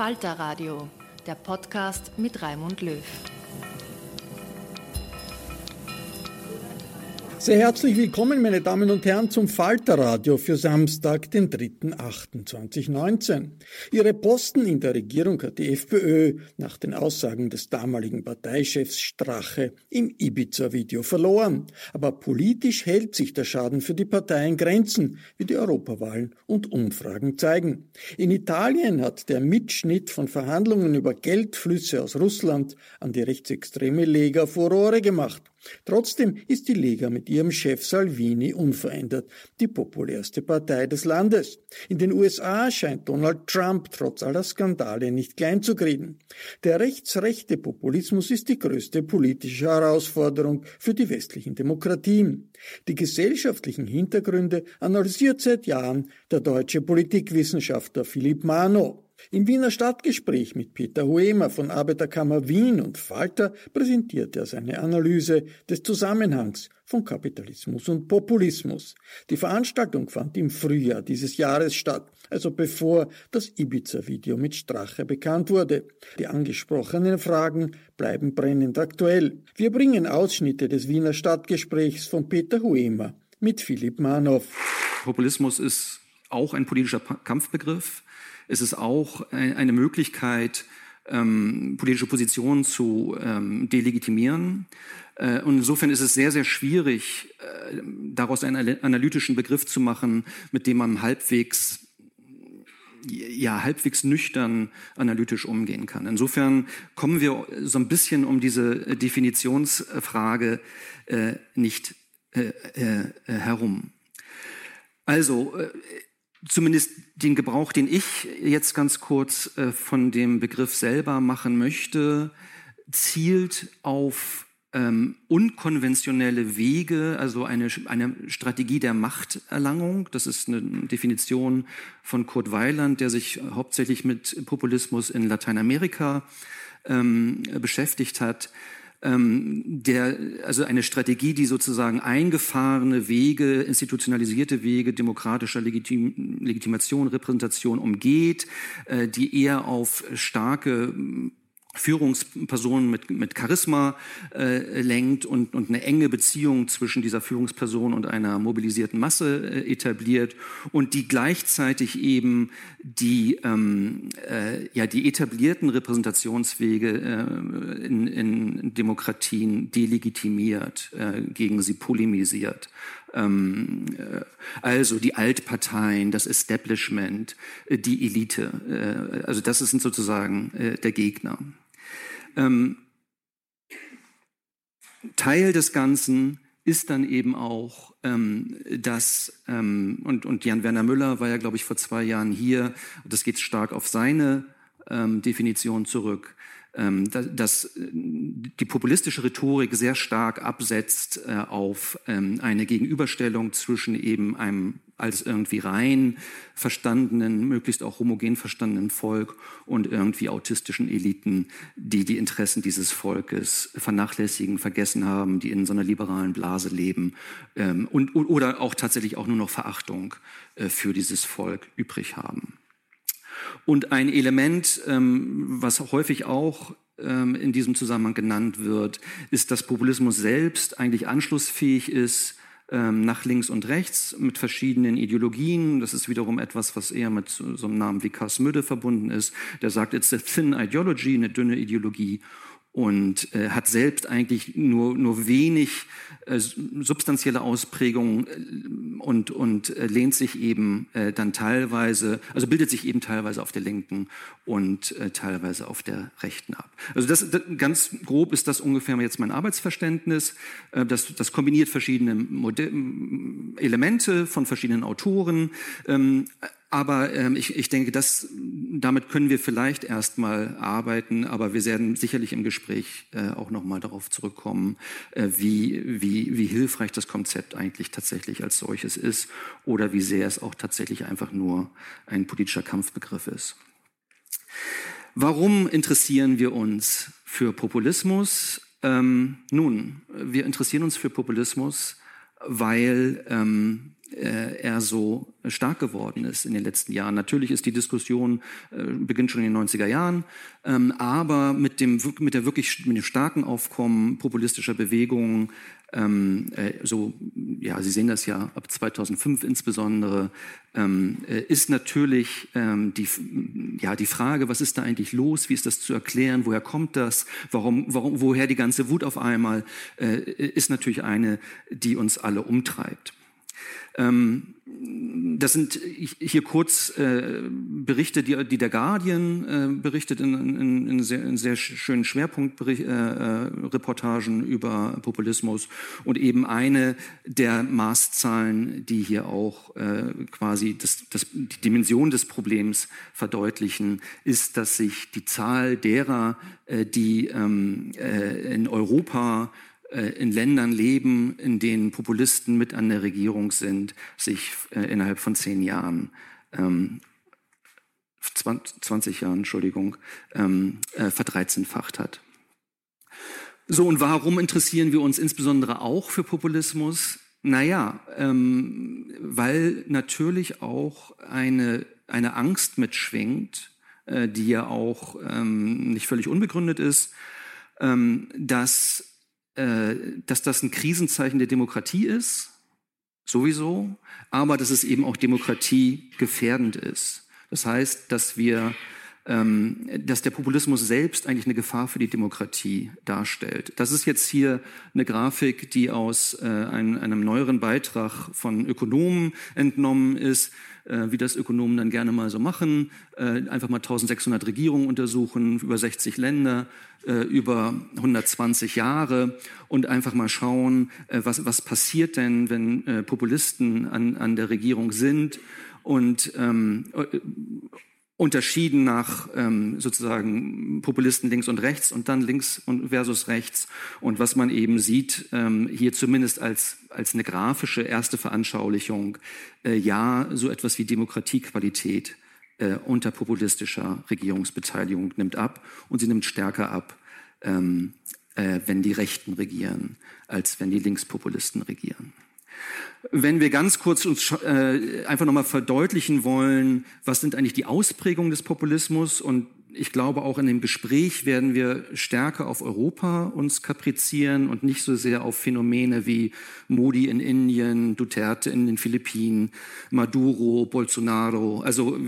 Falter Radio, der Podcast mit Raimund Löw. Sehr herzlich willkommen, meine Damen und Herren, zum Falterradio für Samstag, den 3.8.2019. Ihre Posten in der Regierung hat die FPÖ nach den Aussagen des damaligen Parteichefs Strache im Ibiza-Video verloren. Aber politisch hält sich der Schaden für die Partei in Grenzen, wie die Europawahlen und Umfragen zeigen. In Italien hat der Mitschnitt von Verhandlungen über Geldflüsse aus Russland an die rechtsextreme Lega Furore gemacht. Trotzdem ist die Lega mit ihrem Chef Salvini unverändert die populärste Partei des Landes. In den USA scheint Donald Trump trotz aller Skandale nicht klein zu kriegen. Der rechtsrechte Populismus ist die größte politische Herausforderung für die westlichen Demokratien. Die gesellschaftlichen Hintergründe analysiert seit Jahren der deutsche Politikwissenschaftler Philipp Mano. Im Wiener Stadtgespräch mit Peter Huemer von Arbeiterkammer Wien und Falter präsentiert er seine Analyse des Zusammenhangs von Kapitalismus und Populismus. Die Veranstaltung fand im Frühjahr dieses Jahres statt, also bevor das Ibiza-Video mit Strache bekannt wurde. Die angesprochenen Fragen bleiben brennend aktuell. Wir bringen Ausschnitte des Wiener Stadtgesprächs von Peter Huemer mit Philipp Manow. Populismus ist auch ein politischer Kampfbegriff. Es ist auch eine Möglichkeit, ähm, politische Positionen zu ähm, delegitimieren. Äh, und insofern ist es sehr, sehr schwierig, äh, daraus einen analytischen Begriff zu machen, mit dem man halbwegs ja, halbwegs nüchtern analytisch umgehen kann. Insofern kommen wir so ein bisschen um diese Definitionsfrage äh, nicht äh, äh, herum. Also, äh, zumindest den Gebrauch, den ich jetzt ganz kurz äh, von dem Begriff selber machen möchte, zielt auf ähm, unkonventionelle Wege, also eine, eine Strategie der Machterlangung. Das ist eine Definition von Kurt Weiland, der sich hauptsächlich mit Populismus in Lateinamerika ähm, beschäftigt hat ähm, der, also eine Strategie, die sozusagen eingefahrene Wege, institutionalisierte Wege demokratischer Legitim Legitimation, Repräsentation umgeht, äh, die eher auf starke Führungspersonen mit, mit Charisma äh, lenkt und, und eine enge Beziehung zwischen dieser Führungsperson und einer mobilisierten Masse äh, etabliert und die gleichzeitig eben die, ähm, äh, ja, die etablierten Repräsentationswege äh, in, in Demokratien delegitimiert, äh, gegen sie polemisiert. Ähm, äh, also die Altparteien, das Establishment, äh, die Elite. Äh, also das sind sozusagen der Gegner. Ähm, Teil des Ganzen ist dann eben auch, ähm, dass, ähm, und, und Jan Werner Müller war ja, glaube ich, vor zwei Jahren hier, das geht stark auf seine ähm, Definition zurück, ähm, dass äh, die populistische Rhetorik sehr stark absetzt äh, auf ähm, eine Gegenüberstellung zwischen eben einem als irgendwie rein verstandenen, möglichst auch homogen verstandenen Volk und irgendwie autistischen Eliten, die die Interessen dieses Volkes vernachlässigen, vergessen haben, die in so einer liberalen Blase leben ähm, und, oder auch tatsächlich auch nur noch Verachtung äh, für dieses Volk übrig haben. Und ein Element, ähm, was häufig auch ähm, in diesem Zusammenhang genannt wird, ist, dass Populismus selbst eigentlich anschlussfähig ist nach links und rechts mit verschiedenen Ideologien. Das ist wiederum etwas, was eher mit so, so einem Namen wie Kars Müde verbunden ist. Der sagt, it's a thin ideology, eine dünne Ideologie und äh, hat selbst eigentlich nur, nur wenig äh, substanzielle Ausprägungen und, und äh, lehnt sich eben äh, dann teilweise, also bildet sich eben teilweise auf der linken und äh, teilweise auf der rechten ab. Also das, das ganz grob ist das ungefähr jetzt mein Arbeitsverständnis. Äh, das, das kombiniert verschiedene Modell, Elemente von verschiedenen Autoren. Ähm, aber ähm, ich, ich denke, dass, damit können wir vielleicht erstmal arbeiten, aber wir werden sicherlich im Gespräch äh, auch nochmal darauf zurückkommen, äh, wie, wie, wie hilfreich das Konzept eigentlich tatsächlich als solches ist oder wie sehr es auch tatsächlich einfach nur ein politischer Kampfbegriff ist. Warum interessieren wir uns für Populismus? Ähm, nun, wir interessieren uns für Populismus, weil ähm, äh, er so stark geworden ist in den letzten Jahren. Natürlich ist die Diskussion, äh, beginnt schon in den 90er Jahren, ähm, aber mit dem, mit der wirklich, mit dem starken Aufkommen populistischer Bewegungen, ähm, äh, so, ja, Sie sehen das ja ab 2005 insbesondere, ähm, äh, ist natürlich ähm, die, ja, die Frage, was ist da eigentlich los, wie ist das zu erklären, woher kommt das, warum, warum, woher die ganze Wut auf einmal, äh, ist natürlich eine, die uns alle umtreibt. Ähm, das sind hier kurz äh, Berichte, die, die, der Guardian äh, berichtet in, in, in, sehr, in sehr schönen Schwerpunktreportagen äh, über Populismus und eben eine der Maßzahlen, die hier auch quasi das, das, die Dimension des Problems verdeutlichen, ist, dass sich die Zahl derer, die ähm, in Europa in Ländern leben, in denen Populisten mit an der Regierung sind, sich äh, innerhalb von zehn Jahren, ähm, 20 Jahren, Entschuldigung, ähm, äh, verdreizehnfacht hat. So, und warum interessieren wir uns insbesondere auch für Populismus? Naja, ähm, weil natürlich auch eine, eine Angst mitschwingt, äh, die ja auch ähm, nicht völlig unbegründet ist, ähm, dass äh, dass das ein Krisenzeichen der Demokratie ist, sowieso, aber dass es eben auch demokratiegefährdend ist. Das heißt, dass wir ähm, dass der Populismus selbst eigentlich eine Gefahr für die Demokratie darstellt. Das ist jetzt hier eine Grafik, die aus äh, einem, einem neueren Beitrag von Ökonomen entnommen ist, wie das Ökonomen dann gerne mal so machen. Äh, einfach mal 1600 Regierungen untersuchen, über 60 Länder, äh, über 120 Jahre und einfach mal schauen, äh, was, was passiert denn, wenn äh, Populisten an, an der Regierung sind und ähm, unterschieden nach ähm, sozusagen Populisten links und rechts und dann links und versus rechts. Und was man eben sieht, ähm, hier zumindest als, als eine grafische erste Veranschaulichung, äh, ja, so etwas wie Demokratiequalität äh, unter populistischer Regierungsbeteiligung nimmt ab und sie nimmt stärker ab, ähm, äh, wenn die Rechten regieren, als wenn die Linkspopulisten regieren. Wenn wir ganz kurz uns äh, einfach nochmal verdeutlichen wollen, was sind eigentlich die Ausprägungen des Populismus und ich glaube, auch in dem Gespräch werden wir stärker auf Europa uns kaprizieren und nicht so sehr auf Phänomene wie Modi in Indien, Duterte in den Philippinen, Maduro, Bolsonaro. Also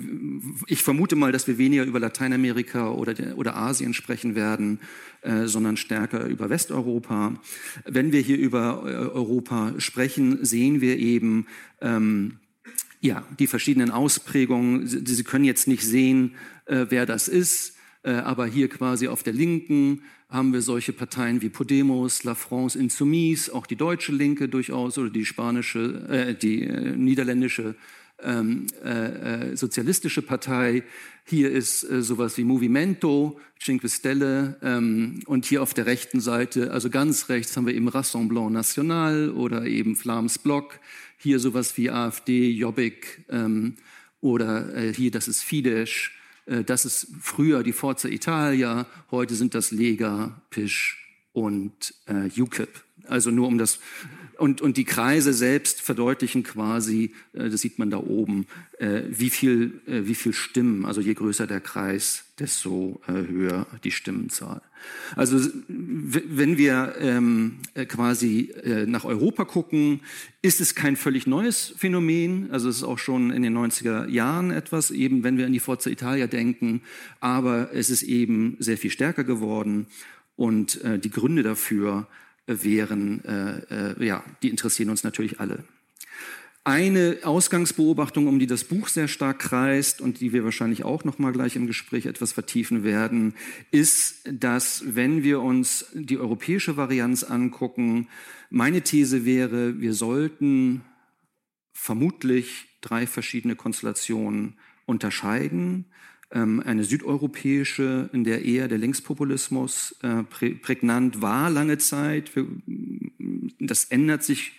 ich vermute mal, dass wir weniger über Lateinamerika oder, oder Asien sprechen werden, äh, sondern stärker über Westeuropa. Wenn wir hier über äh, Europa sprechen, sehen wir eben, ähm, ja, die verschiedenen Ausprägungen. Sie, Sie können jetzt nicht sehen, äh, wer das ist, äh, aber hier quasi auf der Linken haben wir solche Parteien wie Podemos, La France Insoumise, auch die deutsche Linke durchaus oder die spanische, äh, die äh, niederländische ähm, äh, äh, sozialistische Partei. Hier ist äh, sowas wie Movimento, Cinque Stelle ähm, und hier auf der rechten Seite, also ganz rechts haben wir eben Rassemblement National oder eben Flams Block. Hier sowas wie AfD, Jobbik ähm, oder äh, hier, das ist Fidesz. Äh, das ist früher die Forza Italia, heute sind das Lega, Pisch und äh, UKIP. Also nur um das und, und die Kreise selbst verdeutlichen quasi, äh, das sieht man da oben, äh, wie viel, äh, wie viel Stimmen, also je größer der Kreis, desto höher die Stimmenzahl. Also wenn wir ähm, äh, quasi äh, nach Europa gucken, ist es kein völlig neues Phänomen. Also es ist auch schon in den 90er Jahren etwas, eben wenn wir an die Forza Italia denken, aber es ist eben sehr viel stärker geworden und äh, die Gründe dafür wären, äh, äh, ja, die interessieren uns natürlich alle. Eine Ausgangsbeobachtung, um die das Buch sehr stark kreist und die wir wahrscheinlich auch noch mal gleich im Gespräch etwas vertiefen werden, ist, dass wenn wir uns die europäische Varianz angucken, meine These wäre, wir sollten vermutlich drei verschiedene Konstellationen unterscheiden. Ähm, eine südeuropäische, in der eher der Linkspopulismus äh, prägnant war lange Zeit. Das ändert sich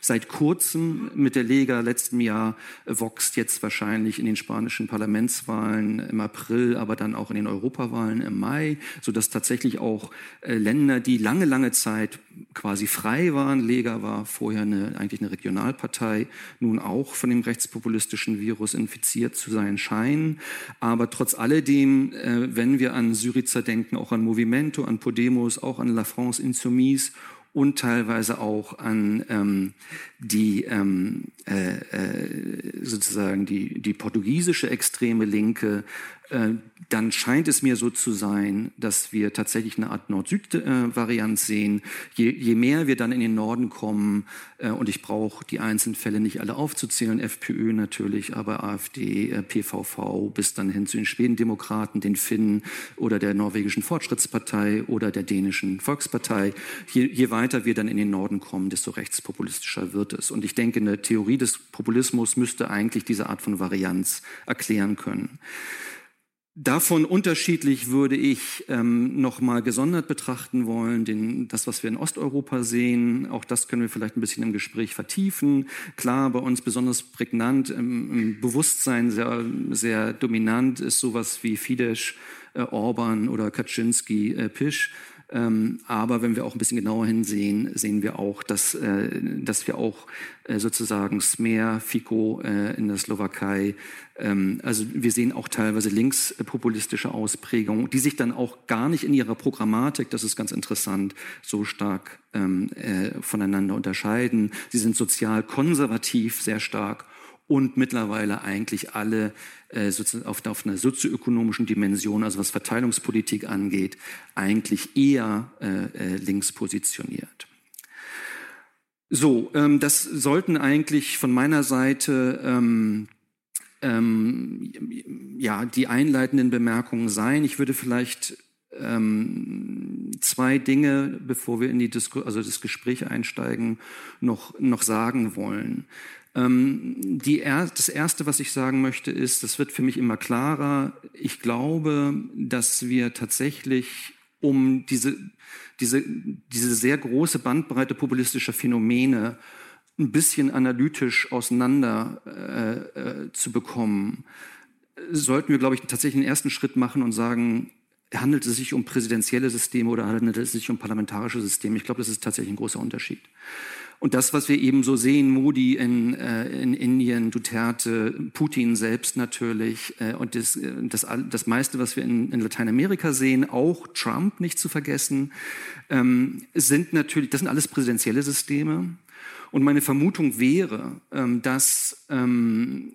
seit kurzem mit der Lega letztem Jahr Vox jetzt wahrscheinlich in den spanischen Parlamentswahlen im April, aber dann auch in den Europawahlen im Mai, so dass tatsächlich auch äh, Länder, die lange, lange Zeit quasi frei waren, Lega war vorher eine, eigentlich eine Regionalpartei, nun auch von dem rechtspopulistischen Virus infiziert zu sein scheinen. Aber trotz alledem, äh, wenn wir an Syriza denken, auch an Movimento, an Podemos, auch an La France Insoumise und teilweise auch an ähm, die ähm, äh, äh, sozusagen die, die portugiesische extreme Linke, dann scheint es mir so zu sein, dass wir tatsächlich eine Art Nord-Süd-Variant sehen. Je, je, mehr wir dann in den Norden kommen, äh, und ich brauche die einzelnen Fälle nicht alle aufzuzählen, FPÖ natürlich, aber AfD, äh, PVV, bis dann hin zu den Schwedendemokraten, den Finnen oder der norwegischen Fortschrittspartei oder der dänischen Volkspartei. Je, je weiter wir dann in den Norden kommen, desto rechtspopulistischer wird es. Und ich denke, eine Theorie des Populismus müsste eigentlich diese Art von Varianz erklären können. Davon unterschiedlich würde ich ähm, noch mal gesondert betrachten wollen, den, das, was wir in Osteuropa sehen. Auch das können wir vielleicht ein bisschen im Gespräch vertiefen. Klar, bei uns besonders prägnant, im, im Bewusstsein sehr, sehr dominant ist sowas wie Fidesz, äh, Orban oder Kaczynski, äh, Pisch. Ähm, aber wenn wir auch ein bisschen genauer hinsehen, sehen wir auch, dass, äh, dass wir auch äh, sozusagen Smer, Fico äh, in der Slowakei, ähm, also wir sehen auch teilweise linkspopulistische Ausprägungen, die sich dann auch gar nicht in ihrer Programmatik, das ist ganz interessant, so stark ähm, äh, voneinander unterscheiden. Sie sind sozial konservativ sehr stark und mittlerweile eigentlich alle äh, auf, auf einer sozioökonomischen Dimension, also was Verteilungspolitik angeht, eigentlich eher äh, äh, links positioniert. So, ähm, das sollten eigentlich von meiner Seite ähm, ähm, ja die einleitenden Bemerkungen sein. Ich würde vielleicht ähm, zwei Dinge, bevor wir in die Disku also das Gespräch einsteigen, noch noch sagen wollen. Ähm, er, das Erste, was ich sagen möchte, ist, das wird für mich immer klarer, ich glaube, dass wir tatsächlich um diese, diese, diese sehr große Bandbreite populistischer Phänomene ein bisschen analytisch auseinander äh, äh, zu bekommen, sollten wir, glaube ich, tatsächlich einen ersten Schritt machen und sagen, handelt es sich um präsidentielle Systeme oder handelt es sich um parlamentarische Systeme? Ich glaube, das ist tatsächlich ein großer Unterschied. Und das, was wir eben so sehen, Modi in, äh, in Indien, Duterte, Putin selbst natürlich äh, und das, äh, das, das meiste, was wir in, in Lateinamerika sehen, auch Trump nicht zu vergessen, ähm, sind natürlich, das sind alles präsidentielle Systeme. Und meine Vermutung wäre, ähm, dass, ähm,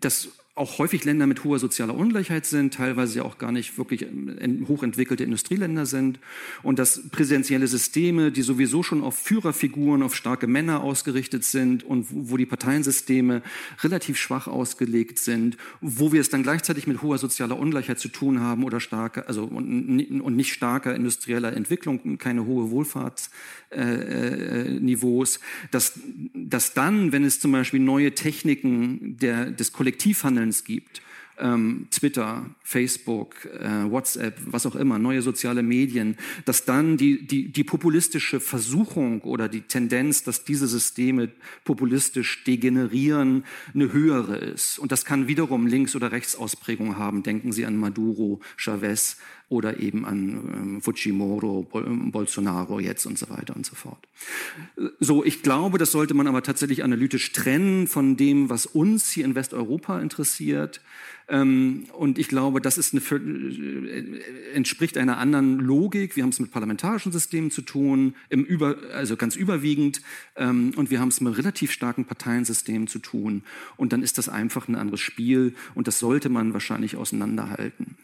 dass auch häufig Länder mit hoher sozialer Ungleichheit sind, teilweise ja auch gar nicht wirklich ähm, hochentwickelte Industrieländer sind. Und dass präsidentielle Systeme, die sowieso schon auf Führerfiguren, auf starke Männer ausgerichtet sind und wo die Parteiensysteme relativ schwach ausgelegt sind, wo wir es dann gleichzeitig mit hoher sozialer Ungleichheit zu tun haben oder starke, also und, und nicht starker industrieller Entwicklung, keine hohe Wohlfahrtsniveaus, äh, äh dass, dass dann, wenn es zum Beispiel neue Techniken der, des Kollektivhandelns es gibt, ähm, Twitter, Facebook, äh, WhatsApp, was auch immer, neue soziale Medien, dass dann die, die, die populistische Versuchung oder die Tendenz, dass diese Systeme populistisch degenerieren, eine höhere ist. Und das kann wiederum Links- oder Rechtsausprägungen haben. Denken Sie an Maduro, Chavez oder eben an ähm, Fujimoro, Bol Bolsonaro jetzt und so weiter und so fort. So, ich glaube, das sollte man aber tatsächlich analytisch trennen von dem, was uns hier in Westeuropa interessiert. Ähm, und ich glaube, das ist eine, äh, entspricht einer anderen Logik. Wir haben es mit parlamentarischen Systemen zu tun, im über, also ganz überwiegend. Ähm, und wir haben es mit relativ starken Parteiensystemen zu tun. Und dann ist das einfach ein anderes Spiel. Und das sollte man wahrscheinlich auseinanderhalten.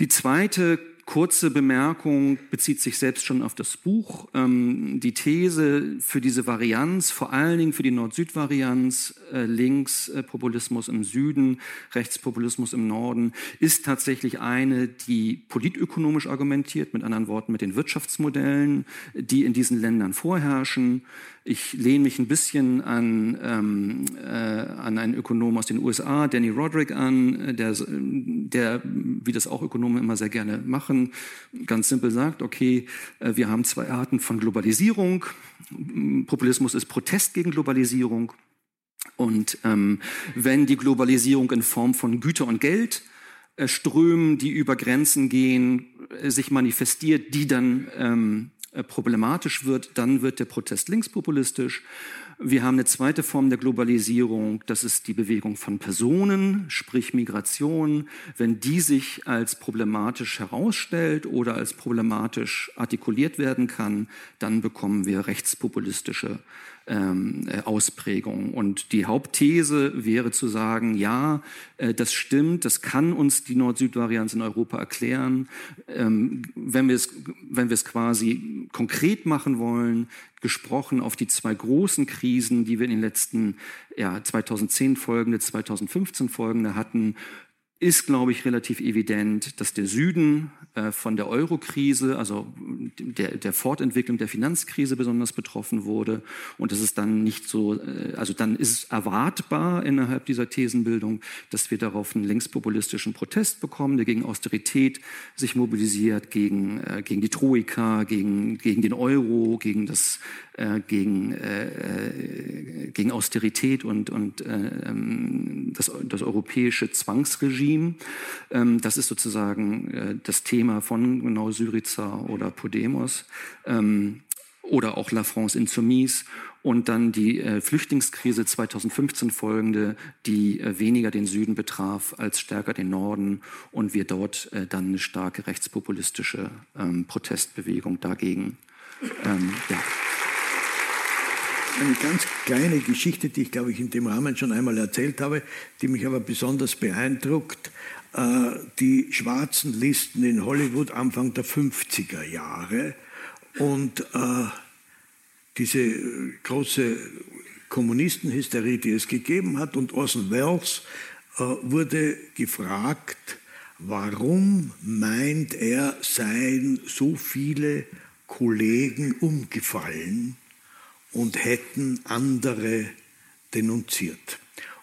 Die zweite kurze Bemerkung bezieht sich selbst schon auf das Buch. Ähm, die These für diese Varianz, vor allen Dingen für die Nord-Süd-Varianz, äh, Linkspopulismus im Süden, Rechtspopulismus im Norden, ist tatsächlich eine, die politökonomisch argumentiert, mit anderen Worten mit den Wirtschaftsmodellen, die in diesen Ländern vorherrschen. Ich lehne mich ein bisschen an, ähm, äh, an einen Ökonom aus den USA, Danny Roderick, an, der, der, wie das auch Ökonomen immer sehr gerne machen, ganz simpel sagt, okay, äh, wir haben zwei Arten von Globalisierung. Populismus ist Protest gegen Globalisierung. Und ähm, wenn die Globalisierung in Form von Güter und Geld äh, Strömen, die über Grenzen gehen, äh, sich manifestiert, die dann ähm, äh, problematisch wird, dann wird der Protest linkspopulistisch. Wir haben eine zweite Form der Globalisierung, das ist die Bewegung von Personen, sprich Migration. Wenn die sich als problematisch herausstellt oder als problematisch artikuliert werden kann, dann bekommen wir rechtspopulistische ähm, äh, Ausprägung. Und die Hauptthese wäre zu sagen, ja, äh, das stimmt, das kann uns die Nord-Süd-Varianz in Europa erklären. Ähm, wenn wir es, wenn quasi konkret machen wollen, gesprochen auf die zwei großen Krisen, die wir in den letzten ja, 2010 folgende, 2015 folgende hatten, ist, glaube ich, relativ evident, dass der Süden äh, von der Eurokrise, also der, der Fortentwicklung der Finanzkrise besonders betroffen wurde. Und das ist dann nicht so, äh, also dann ist es erwartbar innerhalb dieser Thesenbildung, dass wir darauf einen linkspopulistischen Protest bekommen, der gegen Austerität sich mobilisiert, gegen, äh, gegen die Troika, gegen, gegen den Euro, gegen das äh, gegen, äh, äh, gegen Austerität und, und äh, ähm, das, das europäische Zwangsregime. Ähm, das ist sozusagen äh, das Thema von genau Syriza oder Podemos ähm, oder auch La France Insoumise und dann die äh, Flüchtlingskrise 2015 folgende, die äh, weniger den Süden betraf als stärker den Norden und wir dort äh, dann eine starke rechtspopulistische ähm, Protestbewegung dagegen. Ähm, ja eine ganz kleine Geschichte, die ich, glaube ich, in dem Rahmen schon einmal erzählt habe, die mich aber besonders beeindruckt. Äh, die schwarzen Listen in Hollywood Anfang der 50er Jahre und äh, diese große Kommunistenhysterie, die es gegeben hat. Und Orson Welles äh, wurde gefragt, warum meint er, seien so viele Kollegen umgefallen und hätten andere denunziert.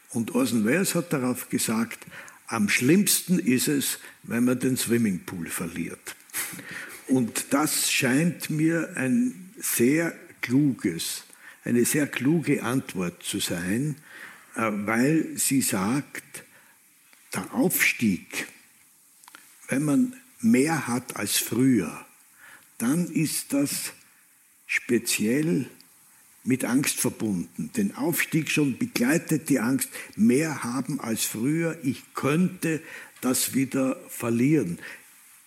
Und Orson Welles hat darauf gesagt, am schlimmsten ist es, wenn man den Swimmingpool verliert. Und das scheint mir ein sehr kluges, eine sehr kluge Antwort zu sein, äh, weil sie sagt, der Aufstieg, wenn man mehr hat als früher, dann ist das speziell mit Angst verbunden. Den Aufstieg schon begleitet die Angst, mehr haben als früher, ich könnte das wieder verlieren.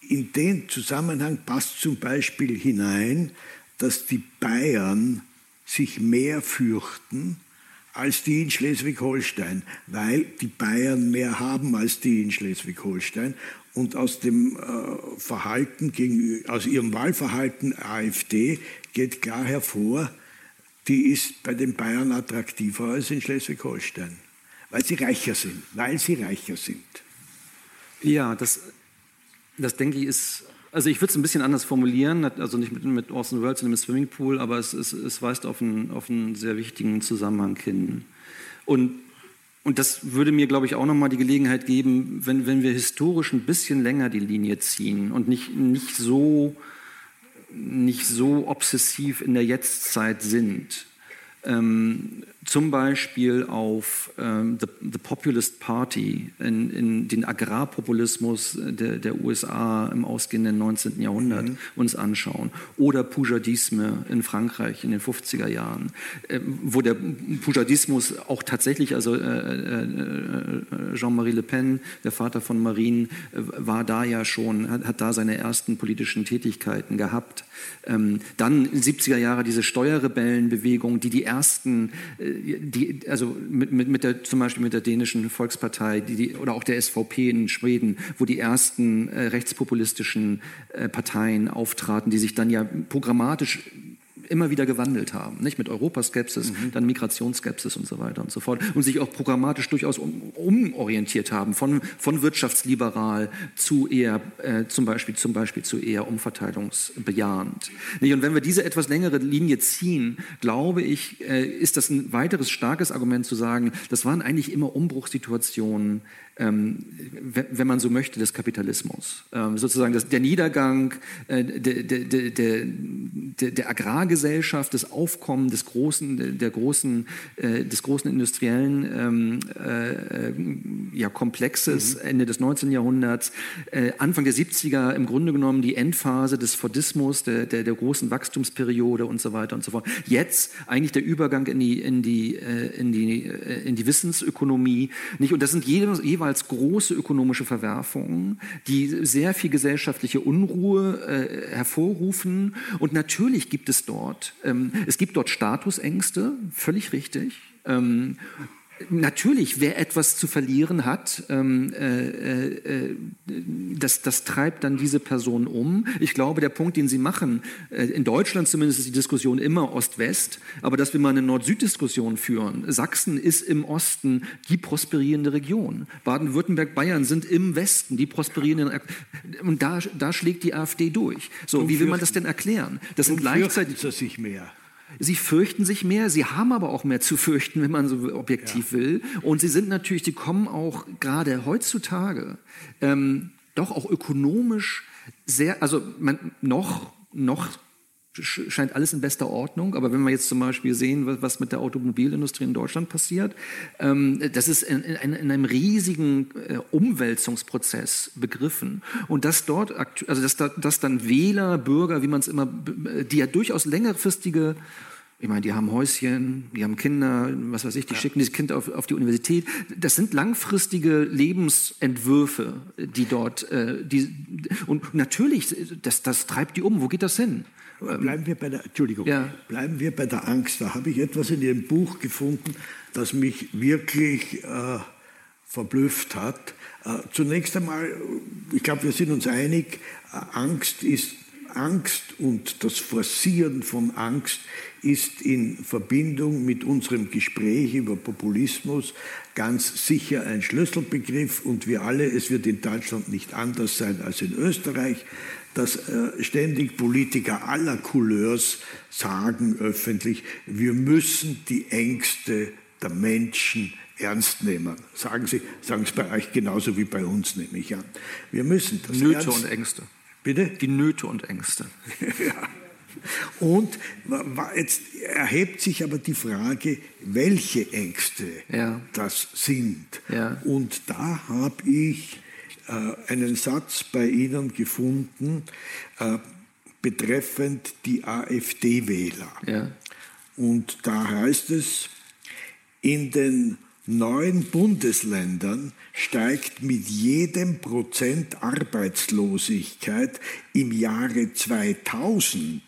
In den Zusammenhang passt zum Beispiel hinein, dass die Bayern sich mehr fürchten als die in Schleswig-Holstein, weil die Bayern mehr haben als die in Schleswig-Holstein und aus dem äh, Verhalten aus ihrem Wahlverhalten AfD geht klar hervor, die ist bei den Bayern attraktiver als in Schleswig-Holstein, weil sie reicher sind, weil sie reicher sind. Ja, das, das denke ich ist, also ich würde es ein bisschen anders formulieren, also nicht mit, mit Orson Welles in dem Swimmingpool, aber es, es, es weist auf einen, auf einen sehr wichtigen Zusammenhang hin. Und und das würde mir, glaube ich, auch nochmal die Gelegenheit geben, wenn, wenn wir historisch ein bisschen länger die Linie ziehen und nicht, nicht so nicht so obsessiv in der Jetztzeit sind. Ähm, zum Beispiel auf ähm, the, the, Populist Party, in, in den Agrarpopulismus der, der, USA im ausgehenden 19. Jahrhundert mhm. uns anschauen. Oder Poujadisme in Frankreich in den 50er Jahren, äh, wo der Poujadismus auch tatsächlich, also äh, äh, äh, Jean-Marie Le Pen, der Vater von Marine, äh, war da ja schon, hat, hat, da seine ersten politischen Tätigkeiten gehabt. Ähm, dann 70er Jahre diese Steuerrebellenbewegung, die die ersten, äh, die, also mit, mit, mit der, zum Beispiel mit der dänischen Volkspartei die, die, oder auch der SVP in Schweden, wo die ersten äh, rechtspopulistischen äh, Parteien auftraten, die sich dann ja programmatisch immer wieder gewandelt haben, nicht mit Europaskepsis, mhm. dann Migrationsskepsis und so weiter und so fort und sich auch programmatisch durchaus um, umorientiert haben von, von wirtschaftsliberal zu eher äh, zum Beispiel zum Beispiel zu eher umverteilungsbejahend. Nicht? Und wenn wir diese etwas längere Linie ziehen, glaube ich, äh, ist das ein weiteres starkes Argument zu sagen, das waren eigentlich immer Umbruchssituationen wenn man so möchte, des Kapitalismus. Ähm, sozusagen der Niedergang der, der, der, der, Agrargesellschaft, das Aufkommen des großen, der großen, äh, des großen industriellen ähm, äh, ja, Komplexes mhm. Ende des 19. Jahrhunderts, äh, Anfang der 70er im Grunde genommen die Endphase des Fordismus, der, der, der großen Wachstumsperiode und so weiter und so fort. Jetzt eigentlich der Übergang in die, in die, in die, in die Wissensökonomie. Nicht? Und das sind jeweils jeweils große ökonomische Verwerfungen, die sehr viel gesellschaftliche Unruhe äh, hervorrufen. Und natürlich gibt es dort, ähm, es gibt dort Statusängste, völlig richtig. Ähm, Natürlich, wer etwas zu verlieren hat, ähm, äh, äh, das, das treibt dann diese Person um. Ich glaube, der Punkt, den Sie machen, äh, in Deutschland zumindest ist die Diskussion immer Ost-West, aber dass wir mal eine Nord-Süd-Diskussion führen. Sachsen ist im Osten die prosperierende Region. Baden-Württemberg, Bayern sind im Westen die prosperierenden. Und da, da schlägt die AfD durch. So, wie will man das denn erklären? Das sind gleichzeitig. sich mehr. Sie fürchten sich mehr, sie haben aber auch mehr zu fürchten, wenn man so objektiv ja. will. Und sie sind natürlich, die kommen auch gerade heutzutage ähm, doch auch ökonomisch sehr, also man, noch, noch scheint alles in bester Ordnung. Aber wenn wir jetzt zum Beispiel sehen, was mit der Automobilindustrie in Deutschland passiert, ähm, das ist in, in, in einem riesigen äh, Umwälzungsprozess begriffen. Und dass dort, also dass, dass dann Wähler, Bürger, wie man es immer, die ja durchaus längerfristige ich meine, die haben Häuschen, die haben Kinder, was weiß ich, die ja. schicken dieses Kind auf, auf, die Universität. Das sind langfristige Lebensentwürfe, die dort, äh, die, und natürlich, das, das treibt die um. Wo geht das hin? Bleiben wir bei der, Entschuldigung, ja. bleiben wir bei der Angst. Da habe ich etwas in Ihrem Buch gefunden, das mich wirklich äh, verblüfft hat. Äh, zunächst einmal, ich glaube, wir sind uns einig, äh, Angst ist Angst und das Forcieren von Angst ist in Verbindung mit unserem Gespräch über Populismus ganz sicher ein Schlüsselbegriff und wir alle, es wird in Deutschland nicht anders sein als in Österreich, dass äh, ständig Politiker aller Couleurs sagen öffentlich, wir müssen die Ängste der Menschen ernst nehmen. Sagen Sie, sagen es bei euch genauso wie bei uns, nehme ich an. Wir müssen das Nöte ernst und Ängste. Bitte? Die Nöte und Ängste. ja. Und jetzt erhebt sich aber die Frage, welche Ängste ja. das sind. Ja. Und da habe ich einen Satz bei Ihnen gefunden äh, betreffend die AfD-Wähler. Ja. Und da heißt es, in den neuen Bundesländern steigt mit jedem Prozent Arbeitslosigkeit im Jahre 2000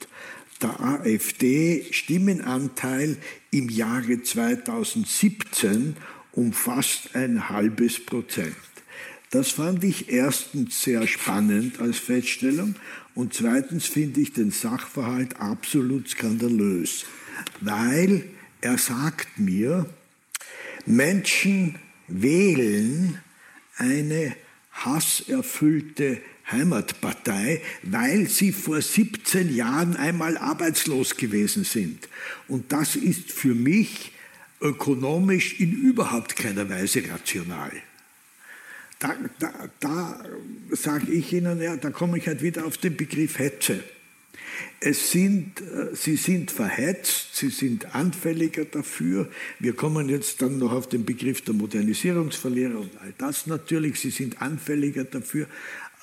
der AfD Stimmenanteil im Jahre 2017 um fast ein halbes Prozent. Das fand ich erstens sehr spannend als Feststellung und zweitens finde ich den Sachverhalt absolut skandalös, weil er sagt mir, Menschen wählen eine hasserfüllte Heimatpartei, weil sie vor 17 Jahren einmal arbeitslos gewesen sind. Und das ist für mich ökonomisch in überhaupt keiner Weise rational da, da, da sage ich Ihnen, ja, da komme ich halt wieder auf den Begriff Hetze. Es sind, äh, sie sind verhetzt, sie sind anfälliger dafür. Wir kommen jetzt dann noch auf den Begriff der Modernisierungsverlierer und all das natürlich. Sie sind anfälliger dafür.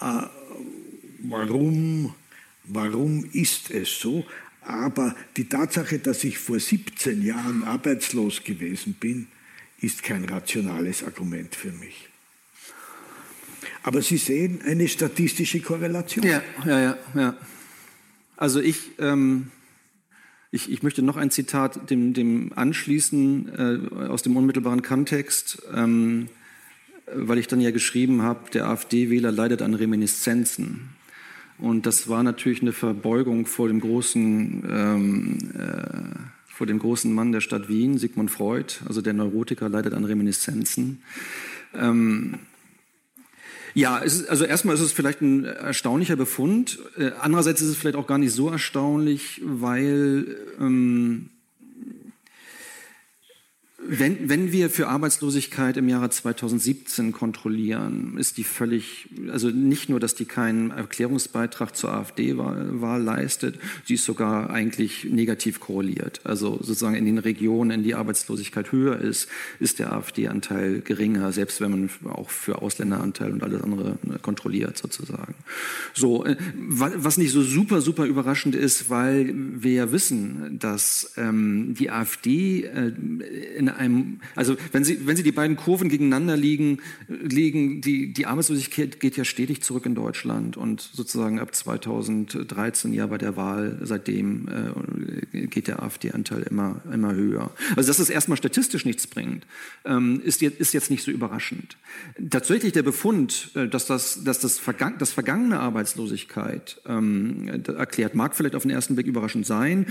Äh, warum, warum ist es so? Aber die Tatsache, dass ich vor 17 Jahren arbeitslos gewesen bin, ist kein rationales Argument für mich. Aber Sie sehen eine statistische Korrelation. Ja, ja, ja. ja. Also ich, ähm, Ich, ich möchte noch ein Zitat dem, dem anschließen äh, aus dem unmittelbaren Kontext, ähm, weil ich dann ja geschrieben habe, der AfD-Wähler leidet an Reminiszenzen. Und das war natürlich eine Verbeugung vor dem großen, ähm, äh, vor dem großen Mann der Stadt Wien, Sigmund Freud. Also der Neurotiker leidet an Reminiszenzen. Ähm, ja, ist, also erstmal ist es vielleicht ein erstaunlicher Befund. Äh, andererseits ist es vielleicht auch gar nicht so erstaunlich, weil ähm, wenn, wenn wir für Arbeitslosigkeit im Jahre 2017 kontrollieren, ist die völlig, also nicht nur, dass die keinen Erklärungsbeitrag zur AfD-Wahl leistet, sie ist sogar eigentlich negativ korreliert. Also sozusagen in den Regionen, in die Arbeitslosigkeit höher ist, ist der AfD-Anteil geringer, selbst wenn man auch für Ausländeranteil und alles andere ne, kontrolliert sozusagen. So, äh, was nicht so super, super überraschend ist, weil wir ja wissen, dass ähm, die AfD äh, in einem, also wenn Sie, wenn Sie die beiden Kurven gegeneinander liegen, liegen die, die Arbeitslosigkeit geht ja stetig zurück in Deutschland und sozusagen ab 2013 ja bei der Wahl seitdem äh, geht der AfD-Anteil immer, immer höher. Also dass es erstmal statistisch nichts bringt, ähm, ist, jetzt, ist jetzt nicht so überraschend. Tatsächlich der Befund, äh, dass das, dass das, Vergang das vergangene Arbeitslosigkeit ähm, erklärt, mag vielleicht auf den ersten Blick überraschend sein.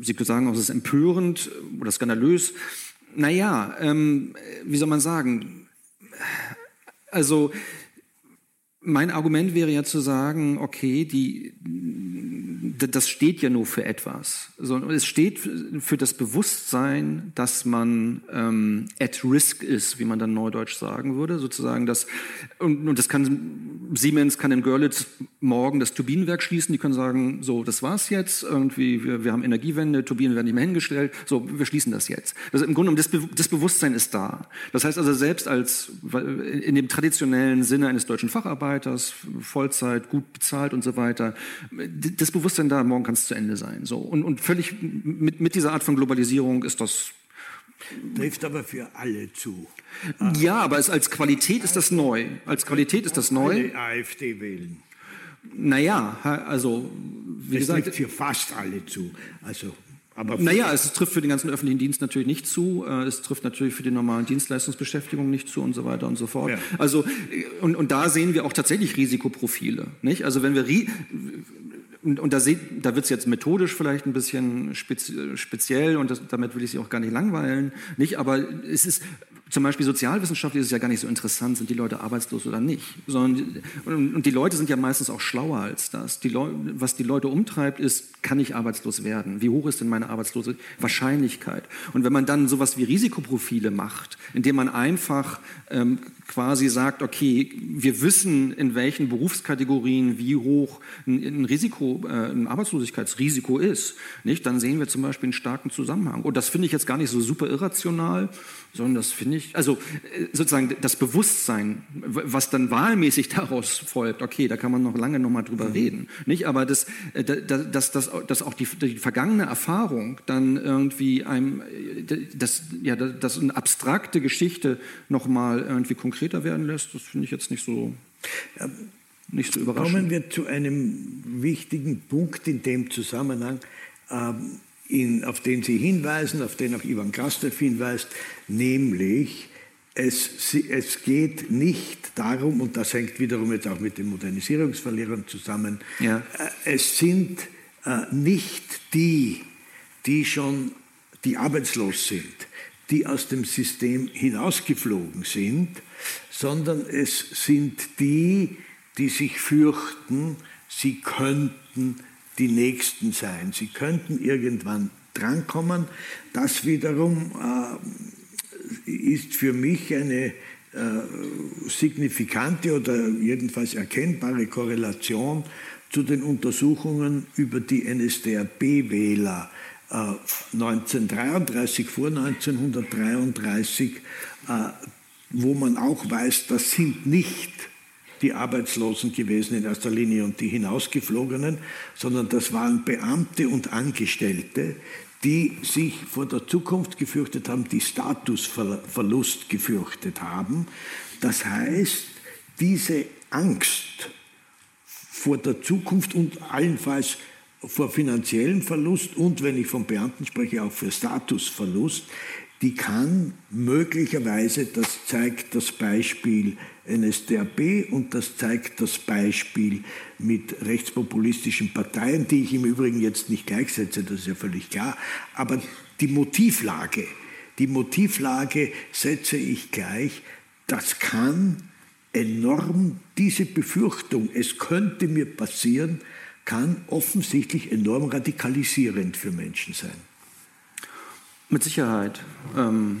Sie sagen, es ist empörend oder skandalös. Naja, ähm, wie soll man sagen? Also mein Argument wäre ja zu sagen, okay, die, das steht ja nur für etwas. es steht für das Bewusstsein, dass man ähm, at risk ist, wie man dann neudeutsch sagen würde, sozusagen. Dass, und, und das kann, Siemens kann in Görlitz morgen das Turbinenwerk schließen. Die können sagen, so, das war's jetzt. Irgendwie, wir, wir haben Energiewende, Turbinen werden nicht mehr hingestellt. So, wir schließen das jetzt. Das, Im Grunde das, Be das Bewusstsein ist da. Das heißt also selbst als, in dem traditionellen Sinne eines deutschen Facharbeiters, Mitarbeiters, Vollzeit, gut bezahlt und so weiter. Das Bewusstsein da, morgen kann es zu Ende sein. So. Und, und völlig mit, mit dieser Art von Globalisierung ist das Trifft aber für alle zu. Ja, aber es, als Qualität ist das neu. Als Qualität ist das neu. Alle AfD wählen. Naja, also wie es gesagt. trifft für fast alle zu. Also aber naja, es trifft für den ganzen öffentlichen Dienst natürlich nicht zu. Äh, es trifft natürlich für die normalen Dienstleistungsbeschäftigungen nicht zu und so weiter und so fort. Ja. Also, äh, und, und da sehen wir auch tatsächlich Risikoprofile. Nicht? Also wenn wir, und, und da, da wird es jetzt methodisch vielleicht ein bisschen speziell und das, damit will ich Sie auch gar nicht langweilen. Nicht? Aber es ist zum Beispiel sozialwissenschaftlich ist es ja gar nicht so interessant, sind die Leute arbeitslos oder nicht. Sondern, und die Leute sind ja meistens auch schlauer als das. Die was die Leute umtreibt, ist, kann ich arbeitslos werden? Wie hoch ist denn meine arbeitslose Wahrscheinlichkeit? Und wenn man dann sowas wie Risikoprofile macht, indem man einfach ähm, quasi sagt, okay, wir wissen, in welchen Berufskategorien wie hoch ein, ein Risiko, äh, ein Arbeitslosigkeitsrisiko ist, nicht? dann sehen wir zum Beispiel einen starken Zusammenhang. Und das finde ich jetzt gar nicht so super irrational, sondern das finde ich, also äh, sozusagen das Bewusstsein, was dann wahlmäßig daraus folgt, okay, da kann man noch lange noch mal drüber mhm. reden, nicht? Aber das, äh, dass, dass, dass auch die, die vergangene Erfahrung dann irgendwie einem, äh, das, ja, das eine abstrakte Geschichte noch mal irgendwie konkreter werden lässt, das finde ich jetzt nicht so. Nicht so überraschend. Kommen wir zu einem wichtigen Punkt in dem Zusammenhang. Ähm, in, auf den Sie hinweisen, auf den auch Ivan Krastev hinweist, nämlich es, es, geht nicht darum, und das hängt wiederum jetzt auch mit den Modernisierungsverlierern zusammen, ja. Äh, es sind äh, nicht die, die schon, die arbeitslos sind, die aus dem System hinausgeflogen sind, sondern es sind die, die sich fürchten, sie könnten die Nächsten sein. Sie könnten irgendwann drankommen. Das wiederum äh, ist für mich eine äh, signifikante oder jedenfalls erkennbare Korrelation zu den Untersuchungen über die NSDAP-Wähler äh, 1933, vor 1933, äh, wo man auch weiß, das sind nicht die Arbeitslosen gewesen in erster Linie und die Hinausgeflogenen, sondern das waren Beamte und Angestellte, die sich vor der Zukunft gefürchtet haben, die Statusverlust gefürchtet haben. Das heißt, diese Angst vor der Zukunft und allenfalls vor finanziellem Verlust und, wenn ich von Beamten spreche, auch für Statusverlust, die kann möglicherweise, das zeigt das Beispiel NSDAP und das zeigt das Beispiel mit rechtspopulistischen Parteien, die ich im Übrigen jetzt nicht gleichsetze, das ist ja völlig klar, aber die Motivlage, die Motivlage setze ich gleich, das kann enorm, diese Befürchtung, es könnte mir passieren, kann offensichtlich enorm radikalisierend für Menschen sein. Mit Sicherheit. Ähm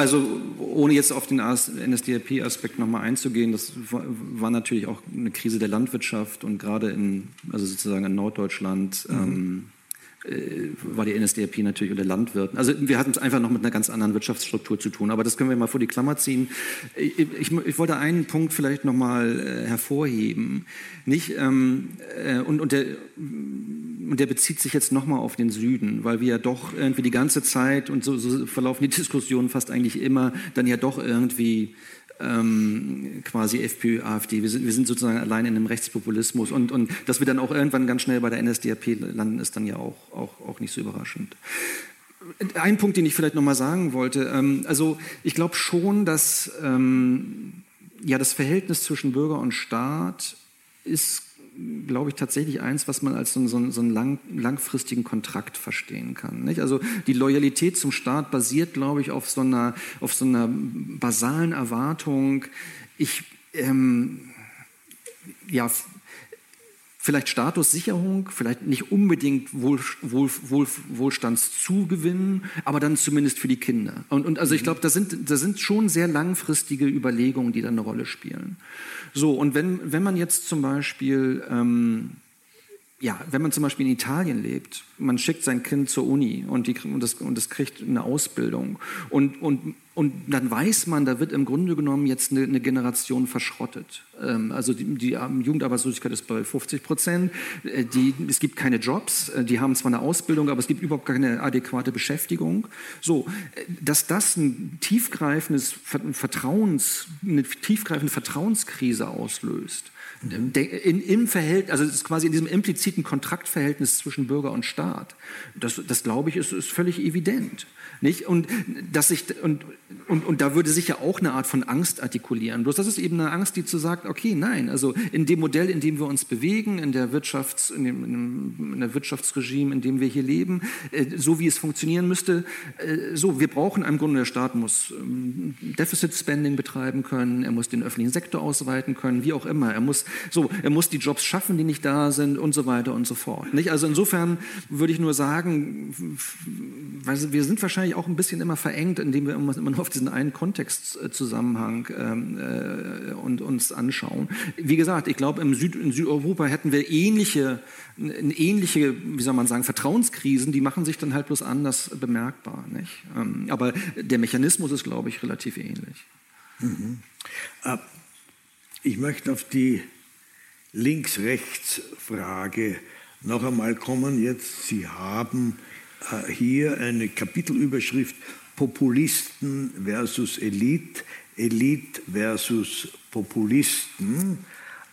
Also ohne jetzt auf den NSDAP-Aspekt nochmal einzugehen, das war natürlich auch eine Krise der Landwirtschaft und gerade in, also sozusagen in Norddeutschland mhm. ähm, äh, war die NSDAP natürlich unter Landwirten. Also wir hatten es einfach noch mit einer ganz anderen Wirtschaftsstruktur zu tun. Aber das können wir mal vor die Klammer ziehen. Ich, ich, ich wollte einen Punkt vielleicht noch mal äh, hervorheben. Nicht, ähm, äh, und, und, der, und der bezieht sich jetzt noch mal auf den Süden, weil wir ja doch irgendwie die ganze Zeit, und so, so verlaufen die Diskussionen fast eigentlich immer, dann ja doch irgendwie ähm, quasi FPÖ, AfD. Wir sind, wir sind sozusagen allein in einem Rechtspopulismus. Und, und dass wir dann auch irgendwann ganz schnell bei der NSDAP landen, ist dann ja auch, auch, auch nicht so überraschend. Ein Punkt, den ich vielleicht noch mal sagen wollte. Ähm, also ich glaube schon, dass ähm, ja, das Verhältnis zwischen Bürger und Staat ist glaube ich, tatsächlich eins, was man als so, so, so einen lang, langfristigen Kontrakt verstehen kann. Nicht? Also die Loyalität zum Staat basiert, glaube ich, auf so einer, auf so einer basalen Erwartung, ich, ähm, ja, vielleicht Statussicherung, vielleicht nicht unbedingt Wohl, Wohl, Wohl, Wohlstandszugewinn, aber dann zumindest für die Kinder. Und, und also ich mhm. glaube, da sind, da sind schon sehr langfristige Überlegungen, die da eine Rolle spielen. So, und wenn, wenn man jetzt zum Beispiel ähm, ja, wenn man zum Beispiel in Italien lebt, man schickt sein Kind zur Uni und, die, und, das, und das kriegt eine Ausbildung und, und, und dann weiß man, da wird im Grunde genommen jetzt eine, eine Generation verschrottet. Ähm, also die, die Jugendarbeitslosigkeit ist bei 50 Prozent, äh, es gibt keine Jobs, äh, die haben zwar eine Ausbildung, aber es gibt überhaupt keine adäquate Beschäftigung. So, äh, dass das ein tiefgreifendes Vertrauens, eine tiefgreifende Vertrauenskrise auslöst, in, im Verhältnis, also es ist quasi in diesem impliziten Kontraktverhältnis zwischen Bürger und Staat. Das, das glaube ich, ist, ist völlig evident. Nicht? Und, dass ich, und, und, und da würde sich ja auch eine Art von Angst artikulieren. Bloß das ist eben eine Angst, die zu sagt, okay, nein, also in dem Modell, in dem wir uns bewegen, in der, Wirtschafts, in dem, in dem Wirtschaftsregime, in dem wir hier leben, äh, so wie es funktionieren müsste, äh, so, wir brauchen im Grunde, der Staat muss ähm, Deficit Spending betreiben können, er muss den öffentlichen Sektor ausweiten können, wie auch immer. Er muss, so, er muss die Jobs schaffen, die nicht da sind und so weiter und so fort. Nicht? Also insofern würde ich nur sagen, wir sind wahrscheinlich auch ein bisschen immer verengt, indem wir immer, nur auf diesen einen Kontextzusammenhang ähm, äh, und uns anschauen. Wie gesagt, ich glaube, im Süd, in Südeuropa hätten wir ähnliche, ähnliche, wie soll man sagen, Vertrauenskrisen, die machen sich dann halt bloß anders bemerkbar. Nicht? Ähm, aber der Mechanismus ist, glaube ich, relativ ähnlich. Mhm. Äh, ich möchte auf die Links-Rechts-Frage noch einmal kommen. Jetzt, Sie haben äh, hier eine Kapitelüberschrift Populisten versus Elite, Elite versus Populisten.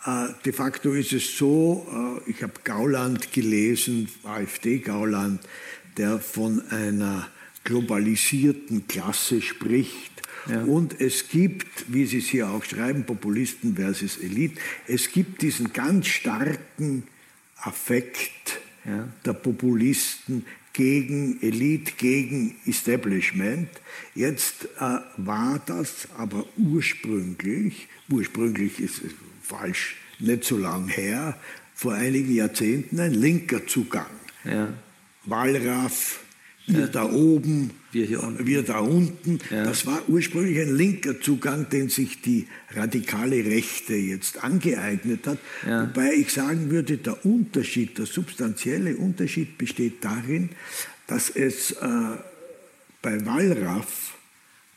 Äh, de facto ist es so, äh, ich habe Gauland gelesen, AfD Gauland, der von einer globalisierten Klasse spricht. Ja. Und es gibt, wie Sie es hier auch schreiben, Populisten versus Elite, es gibt diesen ganz starken Affekt ja. der Populisten gegen Elite, gegen Establishment. Jetzt äh, war das aber ursprünglich, ursprünglich ist es falsch, nicht so lang her, vor einigen Jahrzehnten ein linker Zugang. Ja. Wallraff, ihr ja. da oben, wir, hier unten. wir da unten. Ja. Das war ursprünglich ein linker Zugang, den sich die radikale Rechte jetzt angeeignet hat. Ja. Wobei ich sagen würde, der Unterschied, der substanzielle Unterschied besteht darin, dass es äh, bei Wallraff,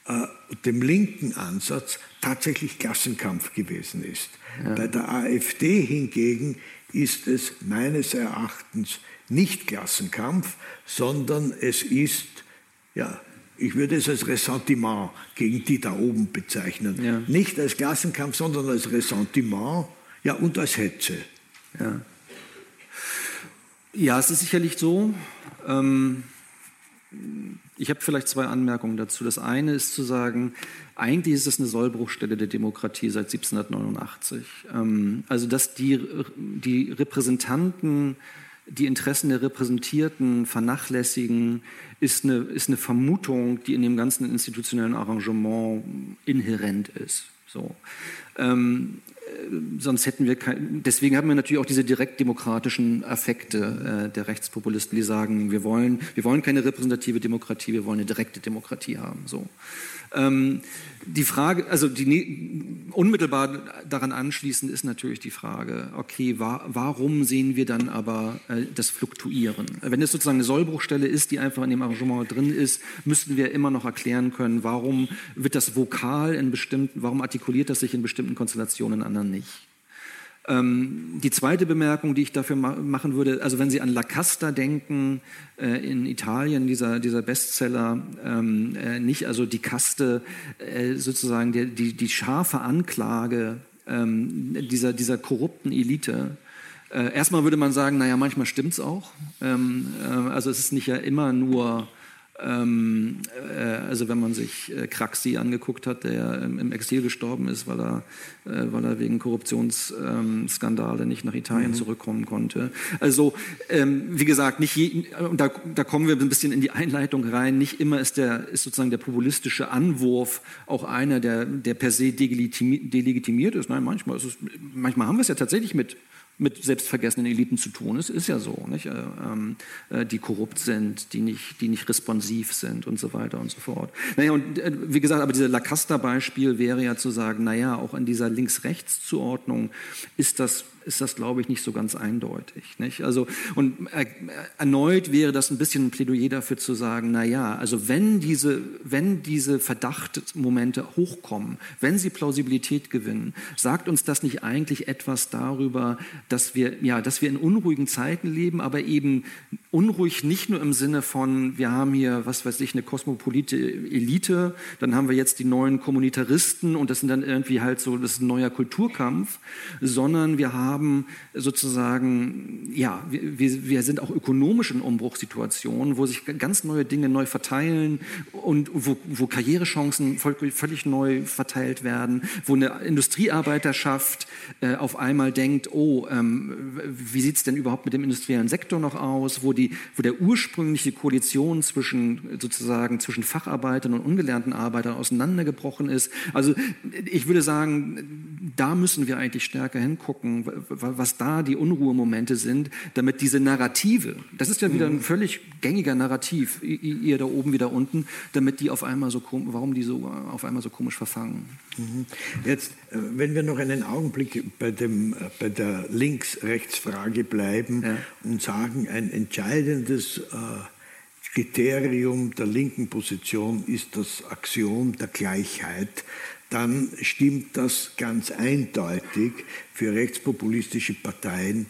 äh, dem linken Ansatz, tatsächlich Klassenkampf gewesen ist. Bei der AfD hingegen ist es meines Erachtens nicht Klassenkampf, sondern es ist, ja, ich würde es als Ressentiment gegen die da oben bezeichnen. Ja. Nicht als Klassenkampf, sondern als Ressentiment ja, und als Hetze. Ja, ja es ist sicherlich so. Ähm, ich habe vielleicht zwei Anmerkungen dazu. Das eine ist zu sagen, eigentlich ist es eine Sollbruchstelle der Demokratie seit 1789. Ähm, also dass die, die Repräsentanten die Interessen der Repräsentierten vernachlässigen, ist eine, ist eine Vermutung, die in dem ganzen institutionellen Arrangement inhärent ist. So. Ähm, äh, sonst hätten wir kein, deswegen haben wir natürlich auch diese direktdemokratischen Affekte äh, der Rechtspopulisten, die sagen, wir wollen, wir wollen keine repräsentative Demokratie, wir wollen eine direkte Demokratie haben. So. Ähm, die Frage, also die unmittelbar daran anschließend ist natürlich die Frage, okay, wa warum sehen wir dann aber äh, das Fluktuieren? Wenn es sozusagen eine Sollbruchstelle ist, die einfach in dem Arrangement drin ist, müssten wir immer noch erklären können, warum wird das vokal in bestimmten, warum artikuliert das sich in bestimmten Konstellationen, in anderen nicht? Ähm, die zweite Bemerkung, die ich dafür ma machen würde, also wenn Sie an La Casta denken, äh, in Italien, dieser, dieser Bestseller, ähm, äh, nicht also die Kaste, äh, sozusagen die, die, die scharfe Anklage ähm, dieser, dieser korrupten Elite, erstmal würde man sagen, naja, manchmal stimmt es auch. Also es ist nicht ja immer nur ähm, äh, also wenn man sich äh, Kraxi angeguckt hat, der im, im Exil gestorben ist, weil er, äh, weil er wegen Korruptionsskandale ähm, nicht nach Italien mhm. zurückkommen konnte. Also ähm, wie gesagt, nicht je, und da, da kommen wir ein bisschen in die Einleitung rein. Nicht immer ist der ist sozusagen der populistische Anwurf auch einer, der, der per se delegitimiert ist. Nein, manchmal ist es, manchmal haben wir es ja tatsächlich mit mit selbstvergessenen Eliten zu tun ist, ist ja so, nicht? Äh, ähm, äh, die korrupt sind, die nicht, die nicht responsiv sind und so weiter und so fort. Naja, und äh, wie gesagt, aber dieses Lacasta-Beispiel wäre ja zu sagen, naja, auch in dieser Links-Rechts-Zuordnung ist das ist das, glaube ich, nicht so ganz eindeutig. Nicht? Also, und äh, erneut wäre das ein bisschen ein Plädoyer dafür zu sagen, na ja, also wenn diese, wenn diese Verdachtmomente hochkommen, wenn sie Plausibilität gewinnen, sagt uns das nicht eigentlich etwas darüber, dass wir, ja, dass wir in unruhigen Zeiten leben, aber eben unruhig nicht nur im Sinne von, wir haben hier, was weiß ich, eine kosmopolite Elite, dann haben wir jetzt die neuen Kommunitaristen und das sind dann irgendwie halt so, das ist ein neuer Kulturkampf, sondern wir haben haben sozusagen, ja, wir, wir sind auch ökonomisch in Umbruchssituationen, wo sich ganz neue Dinge neu verteilen und wo, wo Karrierechancen völlig neu verteilt werden, wo eine Industriearbeiterschaft äh, auf einmal denkt, oh, ähm, wie sieht es denn überhaupt mit dem industriellen Sektor noch aus, wo, die, wo der ursprüngliche Koalition zwischen sozusagen zwischen Facharbeitern und ungelernten Arbeitern auseinandergebrochen ist. Also ich würde sagen, da müssen wir eigentlich stärker hingucken, was da die Unruhemomente sind, damit diese Narrative, das ist ja wieder ein mhm. völlig gängiger Narrativ, ihr da oben, wieder unten, damit die auf einmal so, warum die so auf einmal so komisch verfangen. Mhm. Jetzt, äh, wenn wir noch einen Augenblick bei, dem, äh, bei der Links-Rechts-Frage bleiben ja. und sagen, ein entscheidendes äh, Kriterium der linken Position ist das Axiom der Gleichheit dann stimmt das ganz eindeutig für rechtspopulistische Parteien,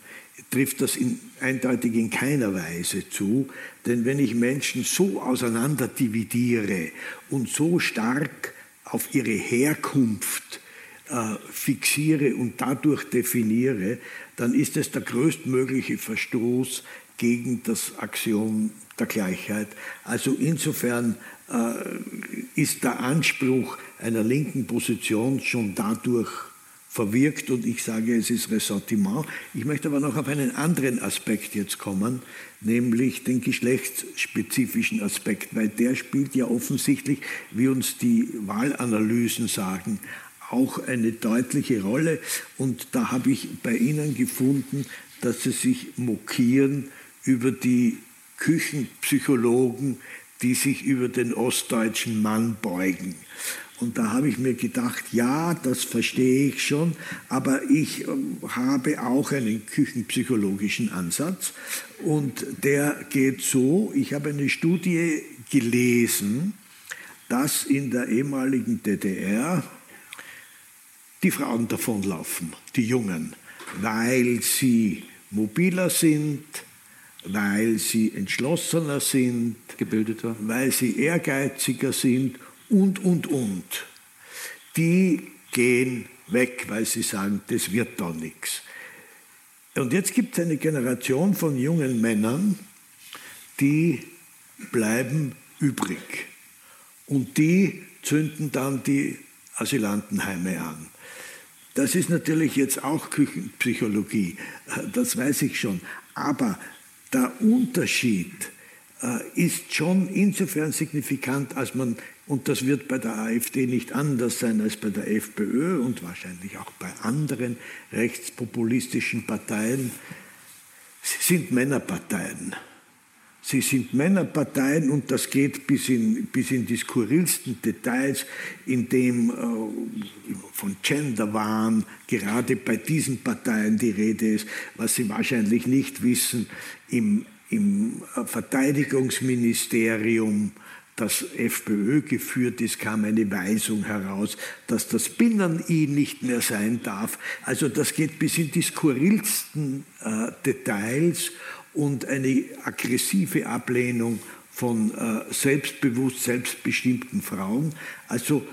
trifft das in, eindeutig in keiner Weise zu. Denn wenn ich Menschen so auseinander dividiere und so stark auf ihre Herkunft äh, fixiere und dadurch definiere, dann ist es der größtmögliche Verstoß gegen das Axiom der Gleichheit. Also insofern ist der Anspruch einer linken Position schon dadurch verwirkt und ich sage, es ist Ressentiment. Ich möchte aber noch auf einen anderen Aspekt jetzt kommen, nämlich den geschlechtsspezifischen Aspekt, weil der spielt ja offensichtlich, wie uns die Wahlanalysen sagen, auch eine deutliche Rolle. Und da habe ich bei Ihnen gefunden, dass Sie sich mokieren über die Küchenpsychologen, die sich über den ostdeutschen Mann beugen. Und da habe ich mir gedacht, ja, das verstehe ich schon, aber ich ähm, habe auch einen küchenpsychologischen Ansatz und der geht so, ich habe eine Studie gelesen, dass in der ehemaligen DDR die Frauen davonlaufen, die Jungen, weil sie mobiler sind, weil sie entschlossener sind, gebildeter, weil sie ehrgeiziger sind und, und, und. Die gehen weg, weil sie sagen, das wird doch nichts. Und jetzt gibt es eine Generation von jungen Männern, die bleiben übrig. Und die zünden dann die Asylantenheime an. Das ist natürlich jetzt auch Küchenpsychologie, das weiß ich schon. Aber der Unterschied äh, ist schon insofern signifikant, als man, und das wird bei der AfD nicht anders sein als bei der FPÖ und wahrscheinlich auch bei anderen rechtspopulistischen Parteien, sie sind Männerparteien. Sie sind Männerparteien und das geht bis in, bis in die skurrilsten Details, in dem äh, von Genderwahn gerade bei diesen Parteien die Rede ist, was Sie wahrscheinlich nicht wissen, im, im Verteidigungsministerium das FPÖ geführt ist, kam eine Weisung heraus, dass das Binnen-I nicht mehr sein darf. Also das geht bis in die skurrilsten äh, Details und eine aggressive Ablehnung von äh, selbstbewusst, selbstbestimmten Frauen. Also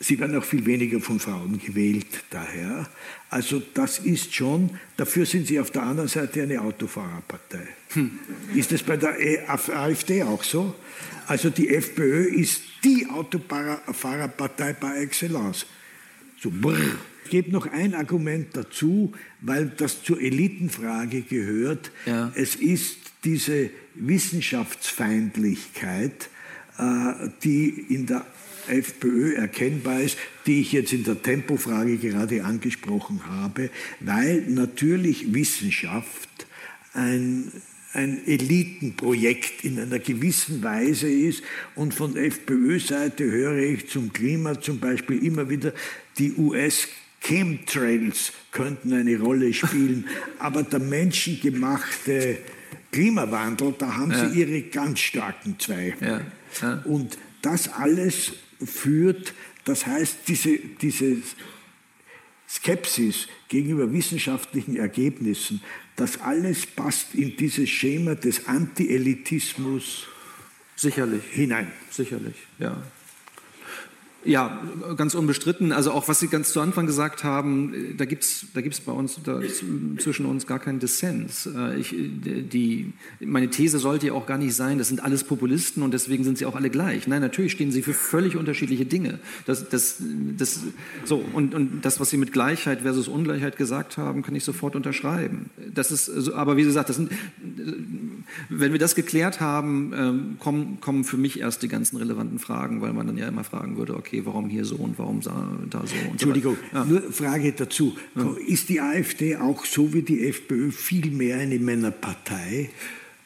sie werden auch viel weniger von Frauen gewählt daher. Also das ist schon, dafür sind sie auf der anderen Seite eine Autofahrerpartei. Hm. Ist das bei der e, AfD auch so? Also die FPÖ ist die Autofahrerpartei par excellence. So brrr. Gebe noch ein Argument dazu, weil das zur Elitenfrage gehört. Ja. Es ist diese Wissenschaftsfeindlichkeit, äh, die in der FPÖ erkennbar ist, die ich jetzt in der Tempofrage gerade angesprochen habe, weil natürlich Wissenschaft ein ein Elitenprojekt in einer gewissen Weise ist. Und von FPÖ-Seite höre ich zum Klima zum Beispiel immer wieder, die US Chemtrails könnten eine Rolle spielen, aber der menschengemachte Klimawandel, da haben ja. sie ihre ganz starken Zweifel. Ja. Ja. Und das alles führt, das heißt, diese, diese Skepsis gegenüber wissenschaftlichen Ergebnissen, das alles passt in dieses Schema des Anti-Elitismus Sicherlich. hinein. Sicherlich, ja. Ja, ganz unbestritten. Also auch was Sie ganz zu Anfang gesagt haben, da gibt es da gibt's bei uns da zwischen uns gar keinen Dissens. Äh, ich, die, meine These sollte ja auch gar nicht sein, das sind alles Populisten und deswegen sind sie auch alle gleich. Nein, natürlich stehen sie für völlig unterschiedliche Dinge. Das, das, das, so, und, und das, was Sie mit Gleichheit versus Ungleichheit gesagt haben, kann ich sofort unterschreiben. Das ist, aber wie gesagt, das sind, wenn wir das geklärt haben, ähm, kommen, kommen für mich erst die ganzen relevanten Fragen, weil man dann ja immer fragen würde, okay, okay, warum hier so und warum da so. Und Entschuldigung, so ja. nur Frage dazu. Ja. Ist die AfD auch so wie die FPÖ viel mehr eine Männerpartei?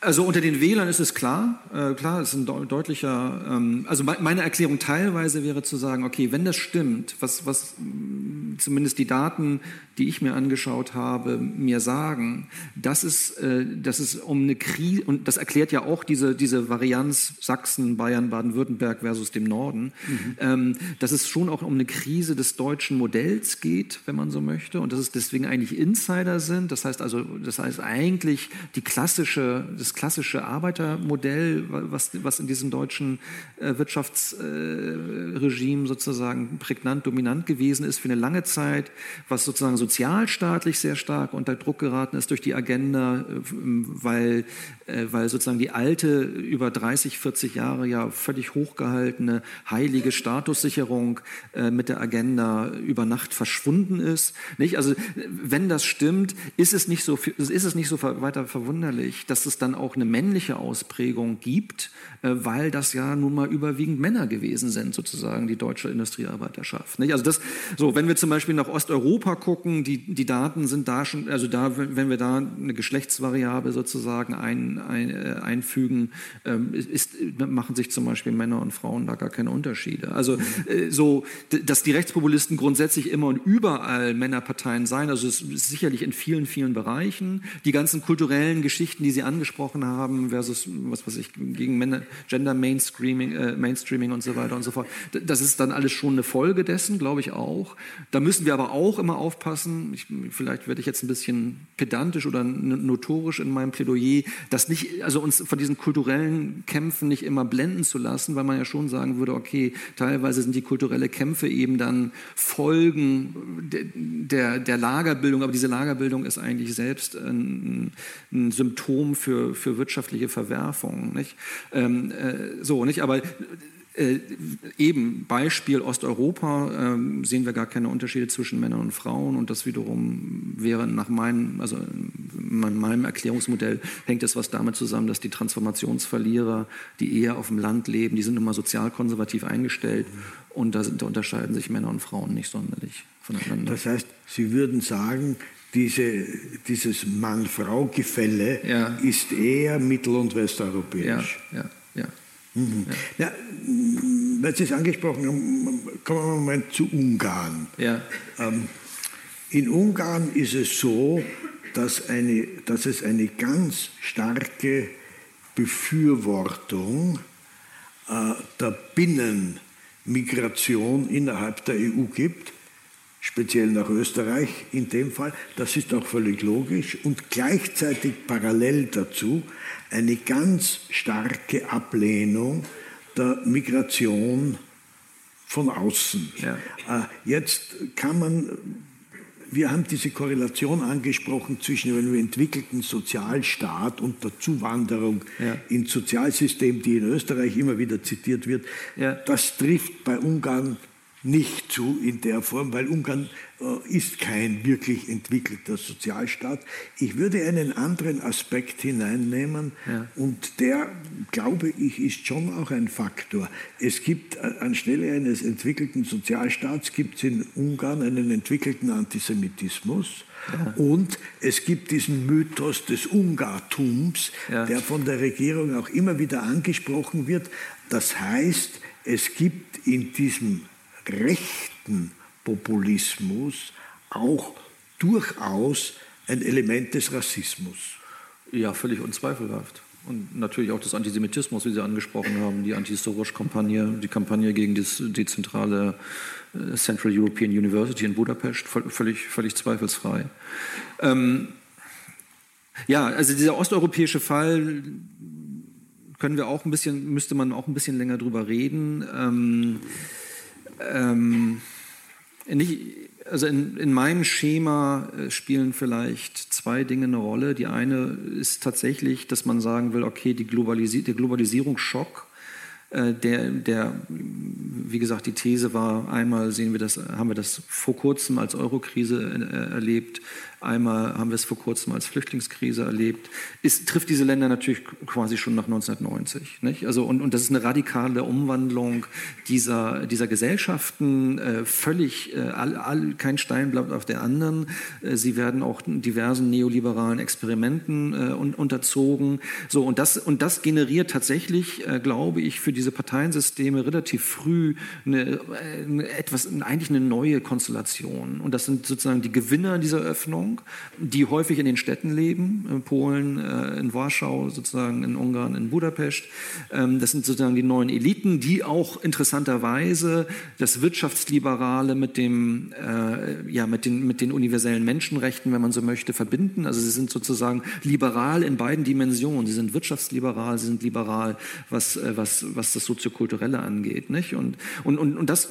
Also unter den Wählern ist es klar, äh, klar, es ist ein deutlicher, ähm, also meine Erklärung teilweise wäre zu sagen, okay, wenn das stimmt, was, was zumindest die Daten, die ich mir angeschaut habe, mir sagen, dass es, äh, dass es um eine Krise, und das erklärt ja auch diese, diese Varianz Sachsen, Bayern, Baden-Württemberg versus dem Norden, mhm. ähm, dass es schon auch um eine Krise des deutschen Modells geht, wenn man so möchte, und dass es deswegen eigentlich Insider sind, das heißt also, das heißt eigentlich die klassische, das klassische Arbeitermodell, was, was in diesem deutschen äh, Wirtschaftsregime äh, sozusagen prägnant, dominant gewesen ist für eine lange Zeit, was sozusagen sozialstaatlich sehr stark unter Druck geraten ist durch die Agenda, äh, weil, weil sozusagen die alte, über 30, 40 Jahre ja völlig hochgehaltene, heilige Statussicherung mit der Agenda über Nacht verschwunden ist. Nicht? Also wenn das stimmt, ist es nicht so, ist es nicht so weiter verwunderlich, dass es dann auch eine männliche Ausprägung gibt, äh, weil das ja nun mal überwiegend Männer gewesen sind, sozusagen die deutsche Industriearbeiterschaft. Also das, so, wenn wir zum Beispiel nach Osteuropa gucken, die, die Daten sind da schon, also da, wenn wir da eine Geschlechtsvariable sozusagen ein, ein, äh, einfügen, ähm, ist, machen sich zum Beispiel Männer und Frauen da gar keine Unterschiede. Also äh, so, dass die Rechtspopulisten grundsätzlich immer und überall Männerparteien sein, also es ist sicherlich in vielen, vielen Bereichen. Die ganzen kulturellen Geschichten, die Sie angesprochen haben, versus, was weiß ich, gegen Männer, Gender Mainstreaming, äh, Mainstreaming und so weiter und so fort. Das ist dann alles schon eine Folge dessen, glaube ich auch. Da müssen wir aber auch immer aufpassen, ich, vielleicht werde ich jetzt ein bisschen pedantisch oder notorisch in meinem Plädoyer, dass nicht, also uns von diesen kulturellen Kämpfen nicht immer blenden zu lassen, weil man ja schon sagen würde, okay, teilweise sind die kulturelle Kämpfe eben dann Folgen der, der Lagerbildung, aber diese Lagerbildung ist eigentlich selbst ein, ein Symptom für, für wirtschaftliche Verwerfung. Nicht? Ähm, äh, so, nicht? Aber äh, eben Beispiel Osteuropa äh, sehen wir gar keine Unterschiede zwischen Männern und Frauen und das wiederum wäre nach meinem, also in meinem Erklärungsmodell hängt es was damit zusammen, dass die Transformationsverlierer, die eher auf dem Land leben, die sind immer sozial konservativ eingestellt und da, sind, da unterscheiden sich Männer und Frauen nicht sonderlich voneinander. Das heißt, Sie würden sagen, diese, dieses Mann-Frau-Gefälle ja. ist eher mittel- und westeuropäisch. Ja, ja, ja. Mhm. Ja. weil Sie es angesprochen haben, kommen wir mal zu Ungarn. Ja. Ähm, in Ungarn ist es so, dass, eine, dass es eine ganz starke Befürwortung äh, der Binnenmigration innerhalb der EU gibt, speziell nach Österreich in dem Fall. Das ist auch völlig logisch und gleichzeitig parallel dazu eine ganz starke Ablehnung der Migration von außen. Ja. Äh, jetzt kann man, wir haben diese Korrelation angesprochen zwischen einem entwickelten Sozialstaat und der Zuwanderung ja. ins Sozialsystem, die in Österreich immer wieder zitiert wird. Ja. Das trifft bei Ungarn nicht zu in der Form, weil Ungarn äh, ist kein wirklich entwickelter Sozialstaat. Ich würde einen anderen Aspekt hineinnehmen ja. und der, glaube ich, ist schon auch ein Faktor. Es gibt äh, anstelle eines entwickelten Sozialstaats gibt es in Ungarn einen entwickelten Antisemitismus. Ja. Und es gibt diesen Mythos des Ungartums, ja. der von der Regierung auch immer wieder angesprochen wird. Das heißt, es gibt in diesem rechten Populismus auch durchaus ein Element des Rassismus. Ja, völlig unzweifelhaft. Und natürlich auch des Antisemitismus, wie Sie angesprochen haben, die Anti-Soros-Kampagne, die Kampagne gegen die zentrale äh, Central European University in Budapest, völlig, völlig zweifelsfrei. Ähm, ja, also dieser osteuropäische Fall können wir auch ein bisschen, müsste man auch ein bisschen länger drüber reden. Ähm, ähm, nicht, also in, in, meinem Schema äh, spielen vielleicht zwei Dinge eine Rolle. Die eine ist tatsächlich, dass man sagen will, okay, die Globalisi der Globalisierungsschock, äh, der, der, wie gesagt, die These war, einmal sehen wir das, haben wir das vor kurzem als Eurokrise äh, erlebt, Einmal haben wir es vor kurzem als Flüchtlingskrise erlebt. Es trifft diese Länder natürlich quasi schon nach 1990. Nicht? Also, und, und das ist eine radikale Umwandlung dieser, dieser Gesellschaften. Äh, völlig, äh, all, all, kein Stein bleibt auf der anderen. Äh, sie werden auch diversen neoliberalen Experimenten äh, un, unterzogen. So, und, das, und das generiert tatsächlich, äh, glaube ich, für diese Parteiensysteme relativ früh eine, eine, äh, etwas, eigentlich eine neue Konstellation. Und das sind sozusagen die Gewinner dieser Öffnung Bevölkerung, die häufig in den Städten leben, in Polen, äh, in Warschau, sozusagen in Ungarn, in Budapest. Ähm, das sind sozusagen die neuen Eliten, die auch interessanterweise das Wirtschaftsliberale mit, dem, äh, ja, mit, den, mit den universellen Menschenrechten, wenn man so möchte, verbinden. Also sie sind sozusagen liberal in beiden Dimensionen. Sie sind wirtschaftsliberal, sie sind liberal, was, äh, was, was das Soziokulturelle angeht. Nicht? Und, und, und, und das,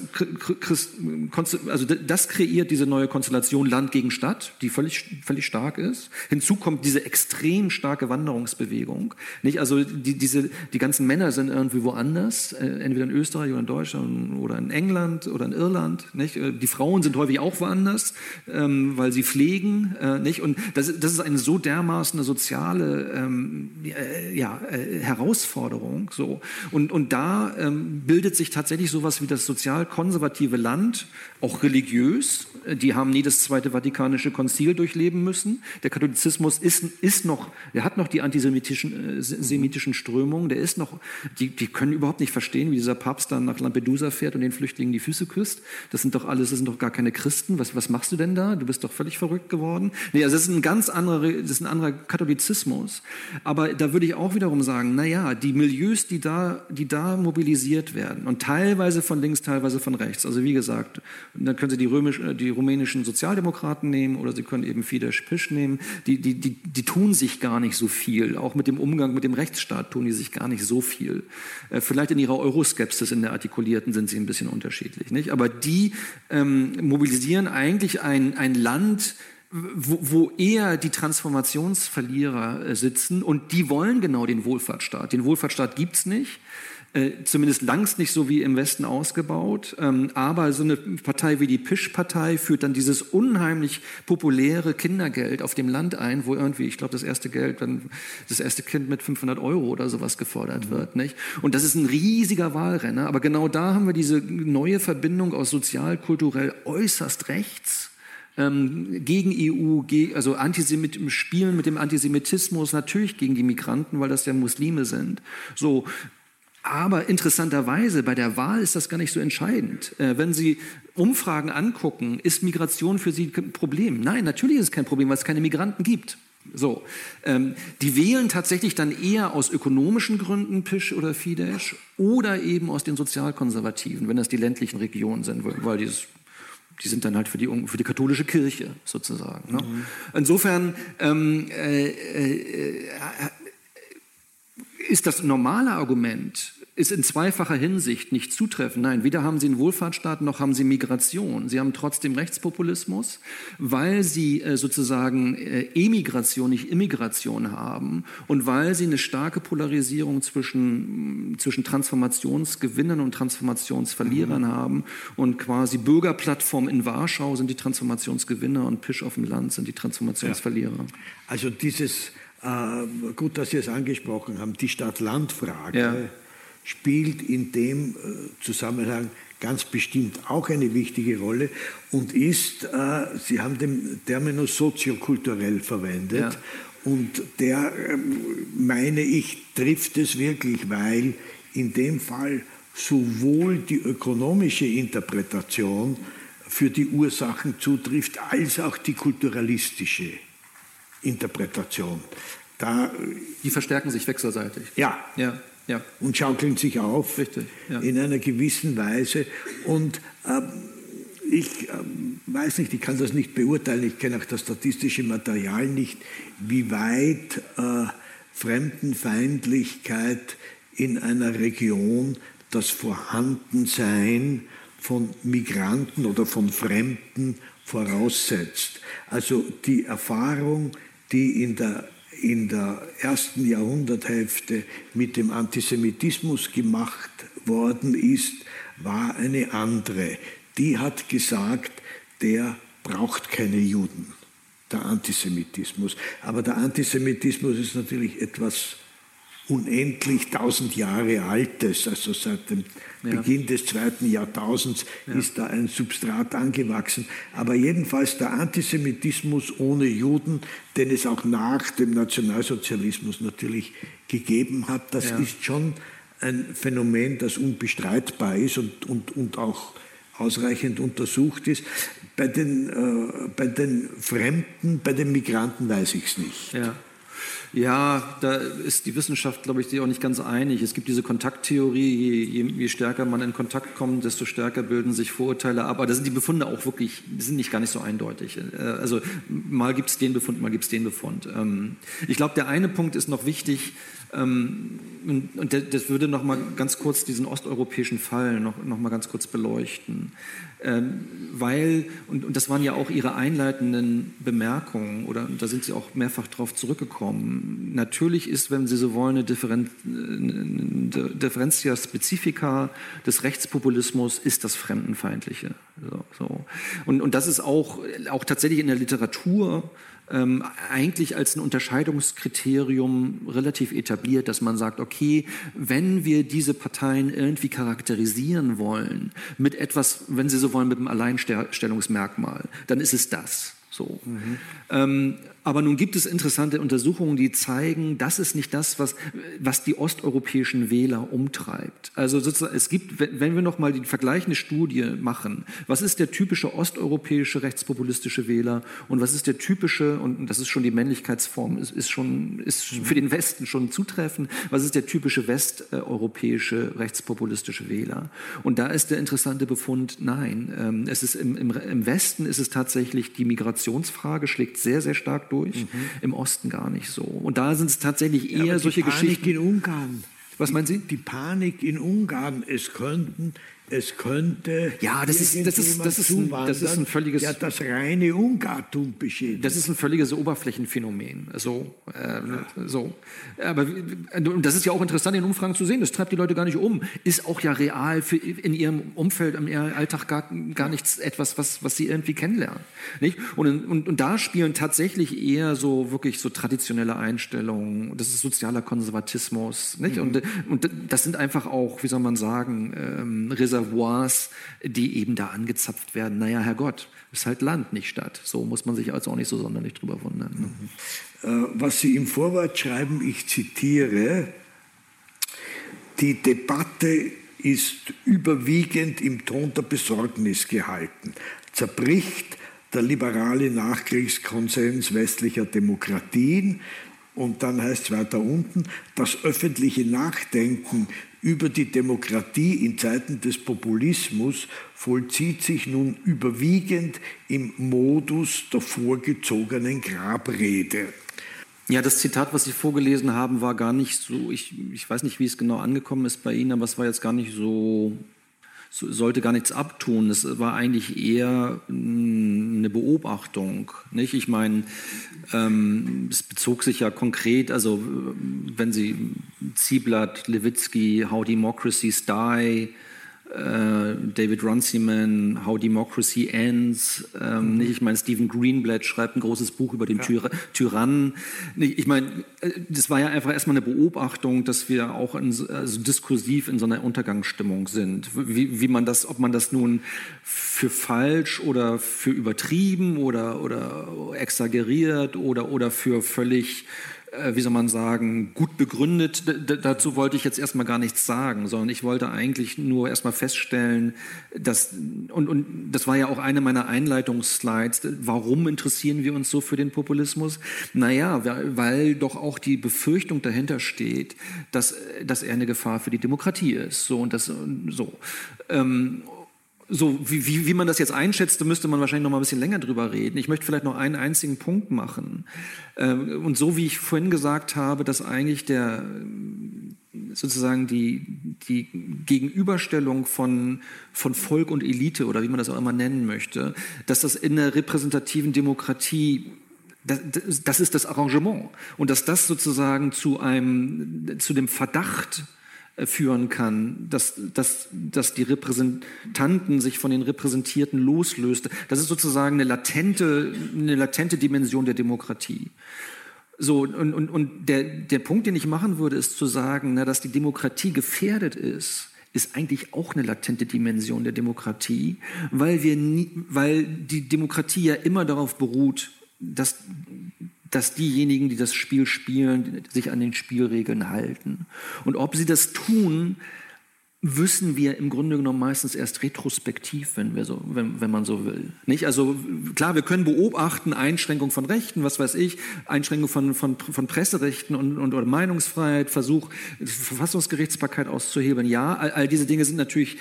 also das kreiert diese neue Konstellation Land gegen Stadt, die völlig völlig, völlig stark ist. Hinzu kommt diese extrem starke Wanderungsbewegung. Nicht? Also die, diese, die ganzen Männer sind irgendwie woanders, äh, entweder in Österreich oder in Deutschland oder in England oder in Irland. Nicht? Äh, die Frauen sind häufig auch woanders, ähm, weil sie pflegen. Äh, nicht? Und das, das ist eine so dermaßen soziale ähm, äh, ja, äh, Herausforderung. So. Und, und da ähm, bildet sich tatsächlich sowas wie das sozial-konservative Land, auch religiös. Die haben nie das Zweite Vatikanische Konzil durchleben müssen. Der Katholizismus ist, ist noch, der hat noch die antisemitischen äh, semitischen Strömungen, der ist noch, die, die können überhaupt nicht verstehen, wie dieser Papst dann nach Lampedusa fährt und den Flüchtlingen die Füße küsst. Das sind doch alles, das sind doch gar keine Christen. Was, was machst du denn da? Du bist doch völlig verrückt geworden. Nee, also das ist ein ganz anderer, das ist ein anderer Katholizismus. Aber da würde ich auch wiederum sagen, na ja, die Milieus, die da, die da mobilisiert werden und teilweise von links, teilweise von rechts. Also wie gesagt, dann können Sie die, römisch, äh, die rumänischen Sozialdemokraten nehmen oder Sie können eben Fidesz Pisch nehmen. Die, die, die, die tun sich gar nicht so viel. Auch mit dem Umgang mit dem Rechtsstaat tun die sich gar nicht so viel. Äh, vielleicht in ihrer Euroskepsis, in der artikulierten, sind sie ein bisschen unterschiedlich. Nicht? Aber die ähm, mobilisieren eigentlich ein, ein Land, wo, wo eher die Transformationsverlierer äh, sitzen und die wollen genau den Wohlfahrtsstaat. Den Wohlfahrtsstaat gibt es nicht. Äh, zumindest langst nicht so wie im Westen ausgebaut. Ähm, aber so eine Partei wie die Pisch-Partei führt dann dieses unheimlich populäre Kindergeld auf dem Land ein, wo irgendwie, ich glaube, das erste Geld, dann das erste Kind mit 500 Euro oder sowas gefordert mhm. wird. Nicht? Und das ist ein riesiger Wahlrenner. Aber genau da haben wir diese neue Verbindung aus sozial-kulturell äußerst rechts ähm, gegen EU, also Antisemit Spielen mit dem Antisemitismus, natürlich gegen die Migranten, weil das ja Muslime sind. So, aber interessanterweise, bei der Wahl ist das gar nicht so entscheidend. Äh, wenn Sie Umfragen angucken, ist Migration für Sie ein Problem? Nein, natürlich ist es kein Problem, weil es keine Migranten gibt. So, ähm, die wählen tatsächlich dann eher aus ökonomischen Gründen Pisch oder Fidesz oder eben aus den Sozialkonservativen, wenn das die ländlichen Regionen sind, weil die, die sind dann halt für die, für die katholische Kirche sozusagen. Ne? Mhm. Insofern ähm, äh, äh, ist das normale Argument, ist in zweifacher Hinsicht nicht zutreffend. Nein, weder haben sie einen Wohlfahrtsstaat noch haben sie Migration. Sie haben trotzdem Rechtspopulismus, weil sie äh, sozusagen äh, Emigration, nicht Immigration haben und weil sie eine starke Polarisierung zwischen, mm, zwischen Transformationsgewinnern und Transformationsverlierern mhm. haben und quasi Bürgerplattform in Warschau sind die Transformationsgewinner und Pisch auf dem Land sind die Transformationsverlierer. Ja. Also dieses, gut, dass Sie es angesprochen haben, die Stadt-Land-Frage. Ja spielt in dem äh, Zusammenhang ganz bestimmt auch eine wichtige Rolle und ist, äh, Sie haben den Terminus soziokulturell verwendet ja. und der, ähm, meine ich, trifft es wirklich, weil in dem Fall sowohl die ökonomische Interpretation für die Ursachen zutrifft, als auch die kulturalistische Interpretation. Da, die verstärken sich wechselseitig. Ja, ja ja. und schaukeln sich auf Richtig, ja. in einer gewissen Weise. Und ähm, ich ähm, weiß nicht, ich kann das nicht beurteilen, ich kenne auch das statistische Material nicht, wie weit äh, Fremdenfeindlichkeit in einer Region das Vorhandensein von Migranten oder von Fremden voraussetzt. Also die Erfahrung, die in der in der ersten Jahrhunderthälfte mit dem Antisemitismus gemacht worden ist, war eine andere. Die hat gesagt, der braucht keine Juden, der Antisemitismus. Aber der Antisemitismus ist natürlich etwas unendlich tausend Jahre altes, also seit dem ja. Beginn des zweiten Jahrtausends ja. ist da ein Substrat angewachsen. Aber jedenfalls der Antisemitismus ohne Juden, den es auch nach dem Nationalsozialismus natürlich gegeben hat, das ja. ist schon ein Phänomen, das unbestreitbar ist und, und, und auch ausreichend untersucht ist. Bei den, äh, bei den Fremden, bei den Migranten weiß ich es nicht. Ja. Ja, da ist die Wissenschaft, glaube ich, sich auch nicht ganz einig. Es gibt diese Kontakttheorie, je, je, je, stärker man in Kontakt kommt, desto stärker bilden sich Vorurteile ab. Aber da sind die Befunde auch wirklich, die sind nicht gar nicht so eindeutig. Äh, also mal gibt es den Befund, mal gibt es den Befund. Ähm, ich glaube, der eine Punkt ist noch wichtig, ähm, und das würde noch mal ganz kurz diesen osteuropäischen Fall noch, noch mal ganz kurz beleuchten. Ähm, weil, und, und das waren ja auch Ihre einleitenden Bemerkungen, oder da sind Sie auch mehrfach darauf zurückgekommen. Natürlich ist, wenn Sie so wollen, eine, Differen eine Differentia Specifica des Rechtspopulismus ist das Fremdenfeindliche. So, so. Und, und das ist auch, auch tatsächlich in der Literatur ähm, eigentlich als ein Unterscheidungskriterium relativ etabliert, dass man sagt, okay, wenn wir diese Parteien irgendwie charakterisieren wollen mit etwas, wenn Sie so wollen, mit einem Alleinstellungsmerkmal, dann ist es das. So. Mhm. Ähm, aber nun gibt es interessante Untersuchungen, die zeigen, das ist nicht das, was, was die osteuropäischen Wähler umtreibt. Also sozusagen, es gibt, wenn wir noch mal die vergleichende Studie machen, was ist der typische osteuropäische rechtspopulistische Wähler und was ist der typische, und das ist schon die Männlichkeitsform, ist, ist schon, ist für den Westen schon zutreffend, was ist der typische westeuropäische rechtspopulistische Wähler? Und da ist der interessante Befund, nein, ähm, es ist im, im, im Westen ist es tatsächlich die Migrationsfrage schlägt sehr, sehr stark durch, mhm. im Osten gar nicht so. Und da sind es tatsächlich eher ja, solche Panik Geschichten. in Ungarn. Was meinen Sie? Die Panik in Ungarn. Es könnten es könnte ja, das ist, das ist, das ist, ein, das ist ein völliges, ja, das reine Ungartum beschädigt. Das ist ein völliges Oberflächenphänomen. So, äh, so. Aber und das ist ja auch interessant in Umfragen zu sehen. Das treibt die Leute gar nicht um. Ist auch ja real für in ihrem Umfeld, in ihrem Alltag gar, gar nichts etwas, was, was sie irgendwie kennenlernen. Nicht? Und, und, und da spielen tatsächlich eher so wirklich so traditionelle Einstellungen. Das ist sozialer Konservatismus. Nicht? Mhm. Und, und das sind einfach auch, wie soll man sagen, ähm, Reservoirs, die eben da angezapft werden. Naja, Herrgott, ist halt Land, nicht Stadt. So muss man sich also auch nicht so sonderlich drüber wundern. Mhm. Was Sie im Vorwort schreiben, ich zitiere, die Debatte ist überwiegend im Ton der Besorgnis gehalten. Zerbricht der liberale Nachkriegskonsens westlicher Demokratien und dann heißt es weiter unten, das öffentliche Nachdenken über die Demokratie in Zeiten des Populismus vollzieht sich nun überwiegend im Modus der vorgezogenen Grabrede. Ja, das Zitat, was Sie vorgelesen haben, war gar nicht so, ich, ich weiß nicht, wie es genau angekommen ist bei Ihnen, aber es war jetzt gar nicht so sollte gar nichts abtun. Es war eigentlich eher hm, eine Beobachtung. Nicht? Ich meine, ähm, es bezog sich ja konkret, also wenn Sie Zieblatt, Lewitsky, How Democracies Die, David Runciman, How Democracy Ends. Ähm, mhm. nicht? Ich meine, Stephen Greenblatt schreibt ein großes Buch über den ja. Tyr Tyrannen. Ich meine, äh, das war ja einfach erstmal eine Beobachtung, dass wir auch in, also diskursiv in so einer Untergangsstimmung sind. Wie, wie man das, ob man das nun für falsch oder für übertrieben oder, oder exaggeriert oder, oder für völlig äh, wie soll man sagen, gut begründet. D dazu wollte ich jetzt erstmal gar nichts sagen, sondern ich wollte eigentlich nur erstmal feststellen, dass, und, und das war ja auch eine meiner Einleitungsslides, warum interessieren wir uns so für den Populismus? Naja, weil, weil doch auch die Befürchtung dahinter steht, dass, dass er eine Gefahr für die Demokratie ist. So und das, so. Ähm, so, wie, wie, wie man das jetzt einschätzt, da müsste man wahrscheinlich noch mal ein bisschen länger drüber reden. Ich möchte vielleicht noch einen einzigen Punkt machen. Ähm, und so wie ich vorhin gesagt habe, dass eigentlich der sozusagen die, die Gegenüberstellung von, von Volk und Elite oder wie man das auch immer nennen möchte, dass das in der repräsentativen Demokratie das, das, ist das Arrangement. Und dass das sozusagen zu einem, zu dem Verdacht führen kann, dass, dass, dass die Repräsentanten sich von den Repräsentierten loslöst. Das ist sozusagen eine latente, eine latente Dimension der Demokratie. So, und, und, und der, der Punkt, den ich machen würde, ist zu sagen, na, dass die Demokratie gefährdet ist, ist eigentlich auch eine latente Dimension der Demokratie, weil, wir nie, weil die Demokratie ja immer darauf beruht, dass dass diejenigen, die das Spiel spielen, sich an den Spielregeln halten. Und ob sie das tun, wissen wir im Grunde genommen meistens erst retrospektiv, wenn, wir so, wenn, wenn man so will. Nicht? Also klar, wir können beobachten, Einschränkung von Rechten, was weiß ich, Einschränkung von, von, von Presserechten und, und oder Meinungsfreiheit, Versuch, Verfassungsgerichtsbarkeit auszuhebeln. Ja, all, all diese Dinge sind natürlich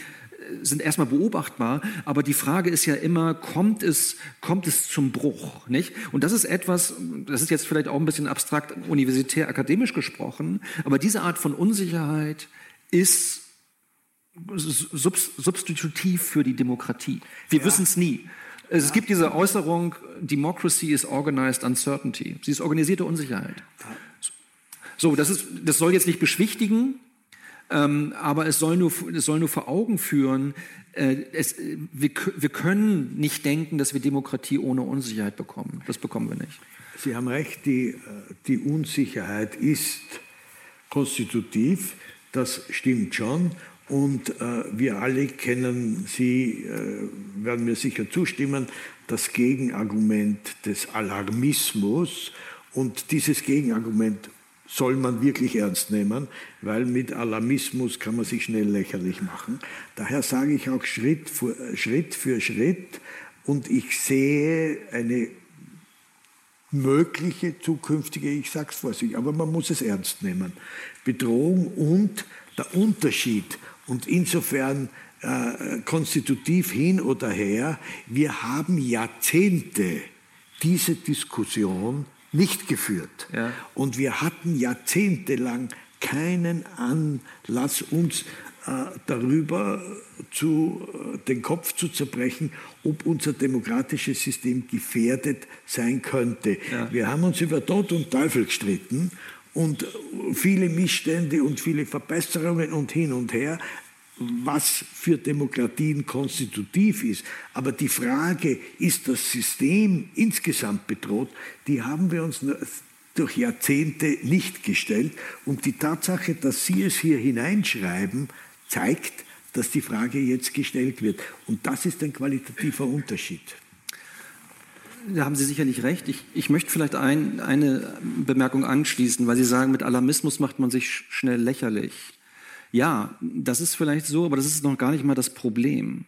sind erstmal beobachtbar, aber die Frage ist ja immer, kommt es, kommt es zum Bruch, nicht? Und das ist etwas, das ist jetzt vielleicht auch ein bisschen abstrakt universitär akademisch gesprochen, aber diese Art von Unsicherheit ist substitutiv für die Demokratie. Wir ja. wissen es nie. Es gibt diese Äußerung, Democracy is organized uncertainty. Sie ist organisierte Unsicherheit. So, das, ist, das soll jetzt nicht beschwichtigen, aber es soll, nur, es soll nur vor Augen führen, äh, es, wir, wir können nicht denken, dass wir Demokratie ohne Unsicherheit bekommen. Das bekommen wir nicht. Sie haben recht, die, äh, die Unsicherheit ist konstitutiv, das stimmt schon. Und äh, wir alle kennen, Sie äh, werden mir sicher zustimmen, das Gegenargument des Alarmismus. Und dieses Gegenargument soll man wirklich ernst nehmen, weil mit Alarmismus kann man sich schnell lächerlich machen. Daher sage ich auch Schritt für Schritt, für Schritt und ich sehe eine mögliche zukünftige, ich sage es vorsichtig, aber man muss es ernst nehmen, Bedrohung und der Unterschied und insofern äh, konstitutiv hin oder her, wir haben Jahrzehnte diese Diskussion nicht geführt. Ja. Und wir hatten jahrzehntelang keinen Anlass, uns äh, darüber zu, äh, den Kopf zu zerbrechen, ob unser demokratisches System gefährdet sein könnte. Ja. Wir haben uns über Tod und Teufel gestritten und viele Missstände und viele Verbesserungen und hin und her, was für Demokratien konstitutiv ist. Aber die Frage, ist das System insgesamt bedroht, die haben wir uns durch Jahrzehnte nicht gestellt. Und die Tatsache, dass Sie es hier hineinschreiben, zeigt, dass die Frage jetzt gestellt wird. Und das ist ein qualitativer Unterschied. Da haben Sie sicherlich recht. Ich, ich möchte vielleicht ein, eine Bemerkung anschließen, weil Sie sagen, mit Alarmismus macht man sich schnell lächerlich. Ja, das ist vielleicht so, aber das ist noch gar nicht mal das Problem.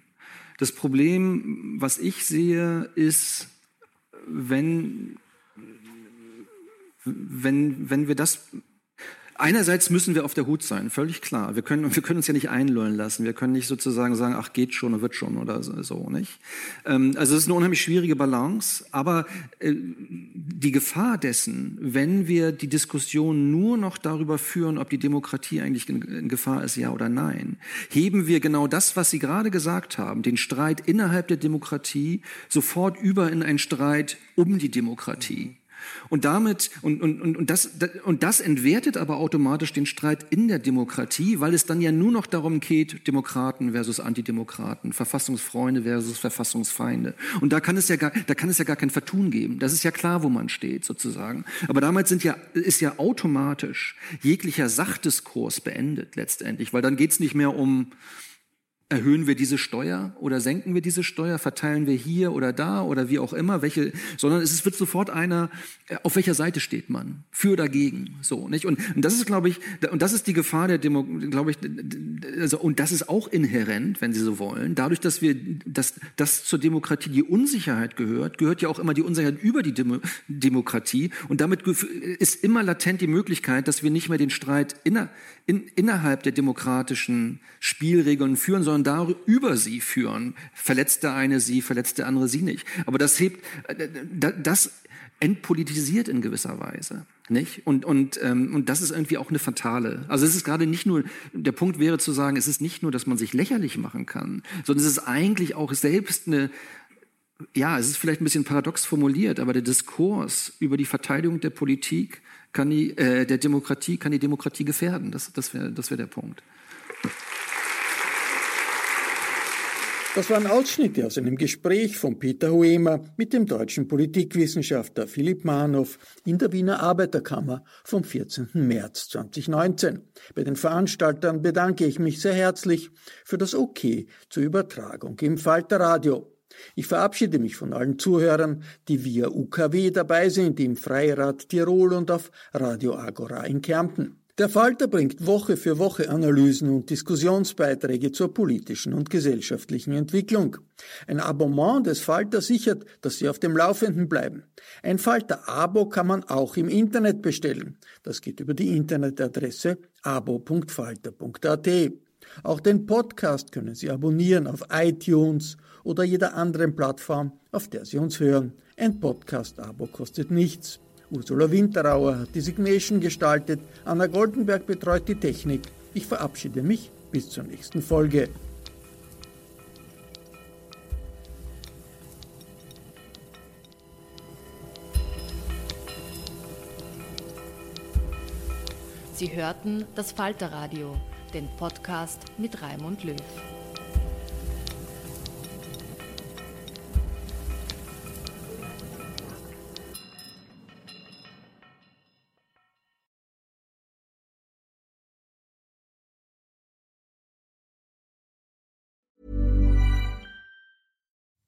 Das Problem, was ich sehe, ist, wenn, wenn, wenn wir das Einerseits müssen wir auf der Hut sein, völlig klar. Wir können, wir können uns ja nicht einlullen lassen. Wir können nicht sozusagen sagen, ach, geht schon und wird schon oder so, nicht? Ähm, also es ist eine unheimlich schwierige Balance. Aber äh, die Gefahr dessen, wenn wir die Diskussion nur noch darüber führen, ob die Demokratie eigentlich in Gefahr ist, ja oder nein, heben wir genau das, was Sie gerade gesagt haben, den Streit innerhalb der Demokratie sofort über in einen Streit um die Demokratie. Und damit, und, und, und, das, und das entwertet aber automatisch den Streit in der Demokratie, weil es dann ja nur noch darum geht, Demokraten versus Antidemokraten, Verfassungsfreunde versus Verfassungsfeinde. Und da kann es ja gar, da kann es ja gar kein Vertun geben. Das ist ja klar, wo man steht, sozusagen. Aber damals sind ja, ist ja automatisch jeglicher Sachdiskurs beendet, letztendlich, weil dann geht es nicht mehr um, Erhöhen wir diese Steuer oder senken wir diese Steuer? Verteilen wir hier oder da oder wie auch immer? Welche, sondern es wird sofort einer, äh, auf welcher Seite steht man? Für oder dagegen? So, nicht? Und, und das ist, glaube ich, und das ist die Gefahr der Demo, glaube ich, also, und das ist auch inhärent, wenn Sie so wollen. Dadurch, dass wir, dass, dass zur Demokratie die Unsicherheit gehört, gehört ja auch immer die Unsicherheit über die Demo, Demokratie. Und damit ist immer latent die Möglichkeit, dass wir nicht mehr den Streit inner, in, innerhalb der demokratischen Spielregeln führen, sondern darüber sie führen. Verletzt der eine sie, verletzt der andere sie nicht. Aber das hebt, äh, das entpolitisiert in gewisser Weise. Nicht? Und, und, ähm, und das ist irgendwie auch eine fatale. Also es ist gerade nicht nur, der Punkt wäre zu sagen, es ist nicht nur, dass man sich lächerlich machen kann, sondern es ist eigentlich auch selbst eine, ja, es ist vielleicht ein bisschen paradox formuliert, aber der Diskurs über die Verteidigung der Politik kann die, äh, der Demokratie kann die Demokratie gefährden. Das, das wäre das wär der Punkt. Das waren Ausschnitte aus einem Gespräch von Peter Huemer mit dem deutschen Politikwissenschaftler Philipp Manow in der Wiener Arbeiterkammer vom 14. März 2019. Bei den Veranstaltern bedanke ich mich sehr herzlich für das OK zur Übertragung im Falter Radio. Ich verabschiede mich von allen Zuhörern, die via UKW dabei sind im Freirad Tirol und auf Radio Agora in Kärnten. Der Falter bringt Woche für Woche Analysen und Diskussionsbeiträge zur politischen und gesellschaftlichen Entwicklung. Ein Abonnement des Falter sichert, dass Sie auf dem Laufenden bleiben. Ein Falter-Abo kann man auch im Internet bestellen. Das geht über die Internetadresse abo.falter.at. Auch den Podcast können Sie abonnieren auf iTunes oder jeder anderen Plattform, auf der Sie uns hören. Ein Podcast-Abo kostet nichts. Ursula Winterauer hat die Signation gestaltet, Anna Goldenberg betreut die Technik. Ich verabschiede mich bis zur nächsten Folge. Sie hörten das Falterradio, den Podcast mit Raimund Löw.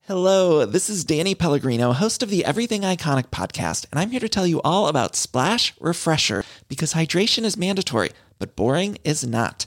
Hello, this is Danny Pellegrino, host of the Everything Iconic podcast, and I'm here to tell you all about Splash Refresher because hydration is mandatory, but boring is not.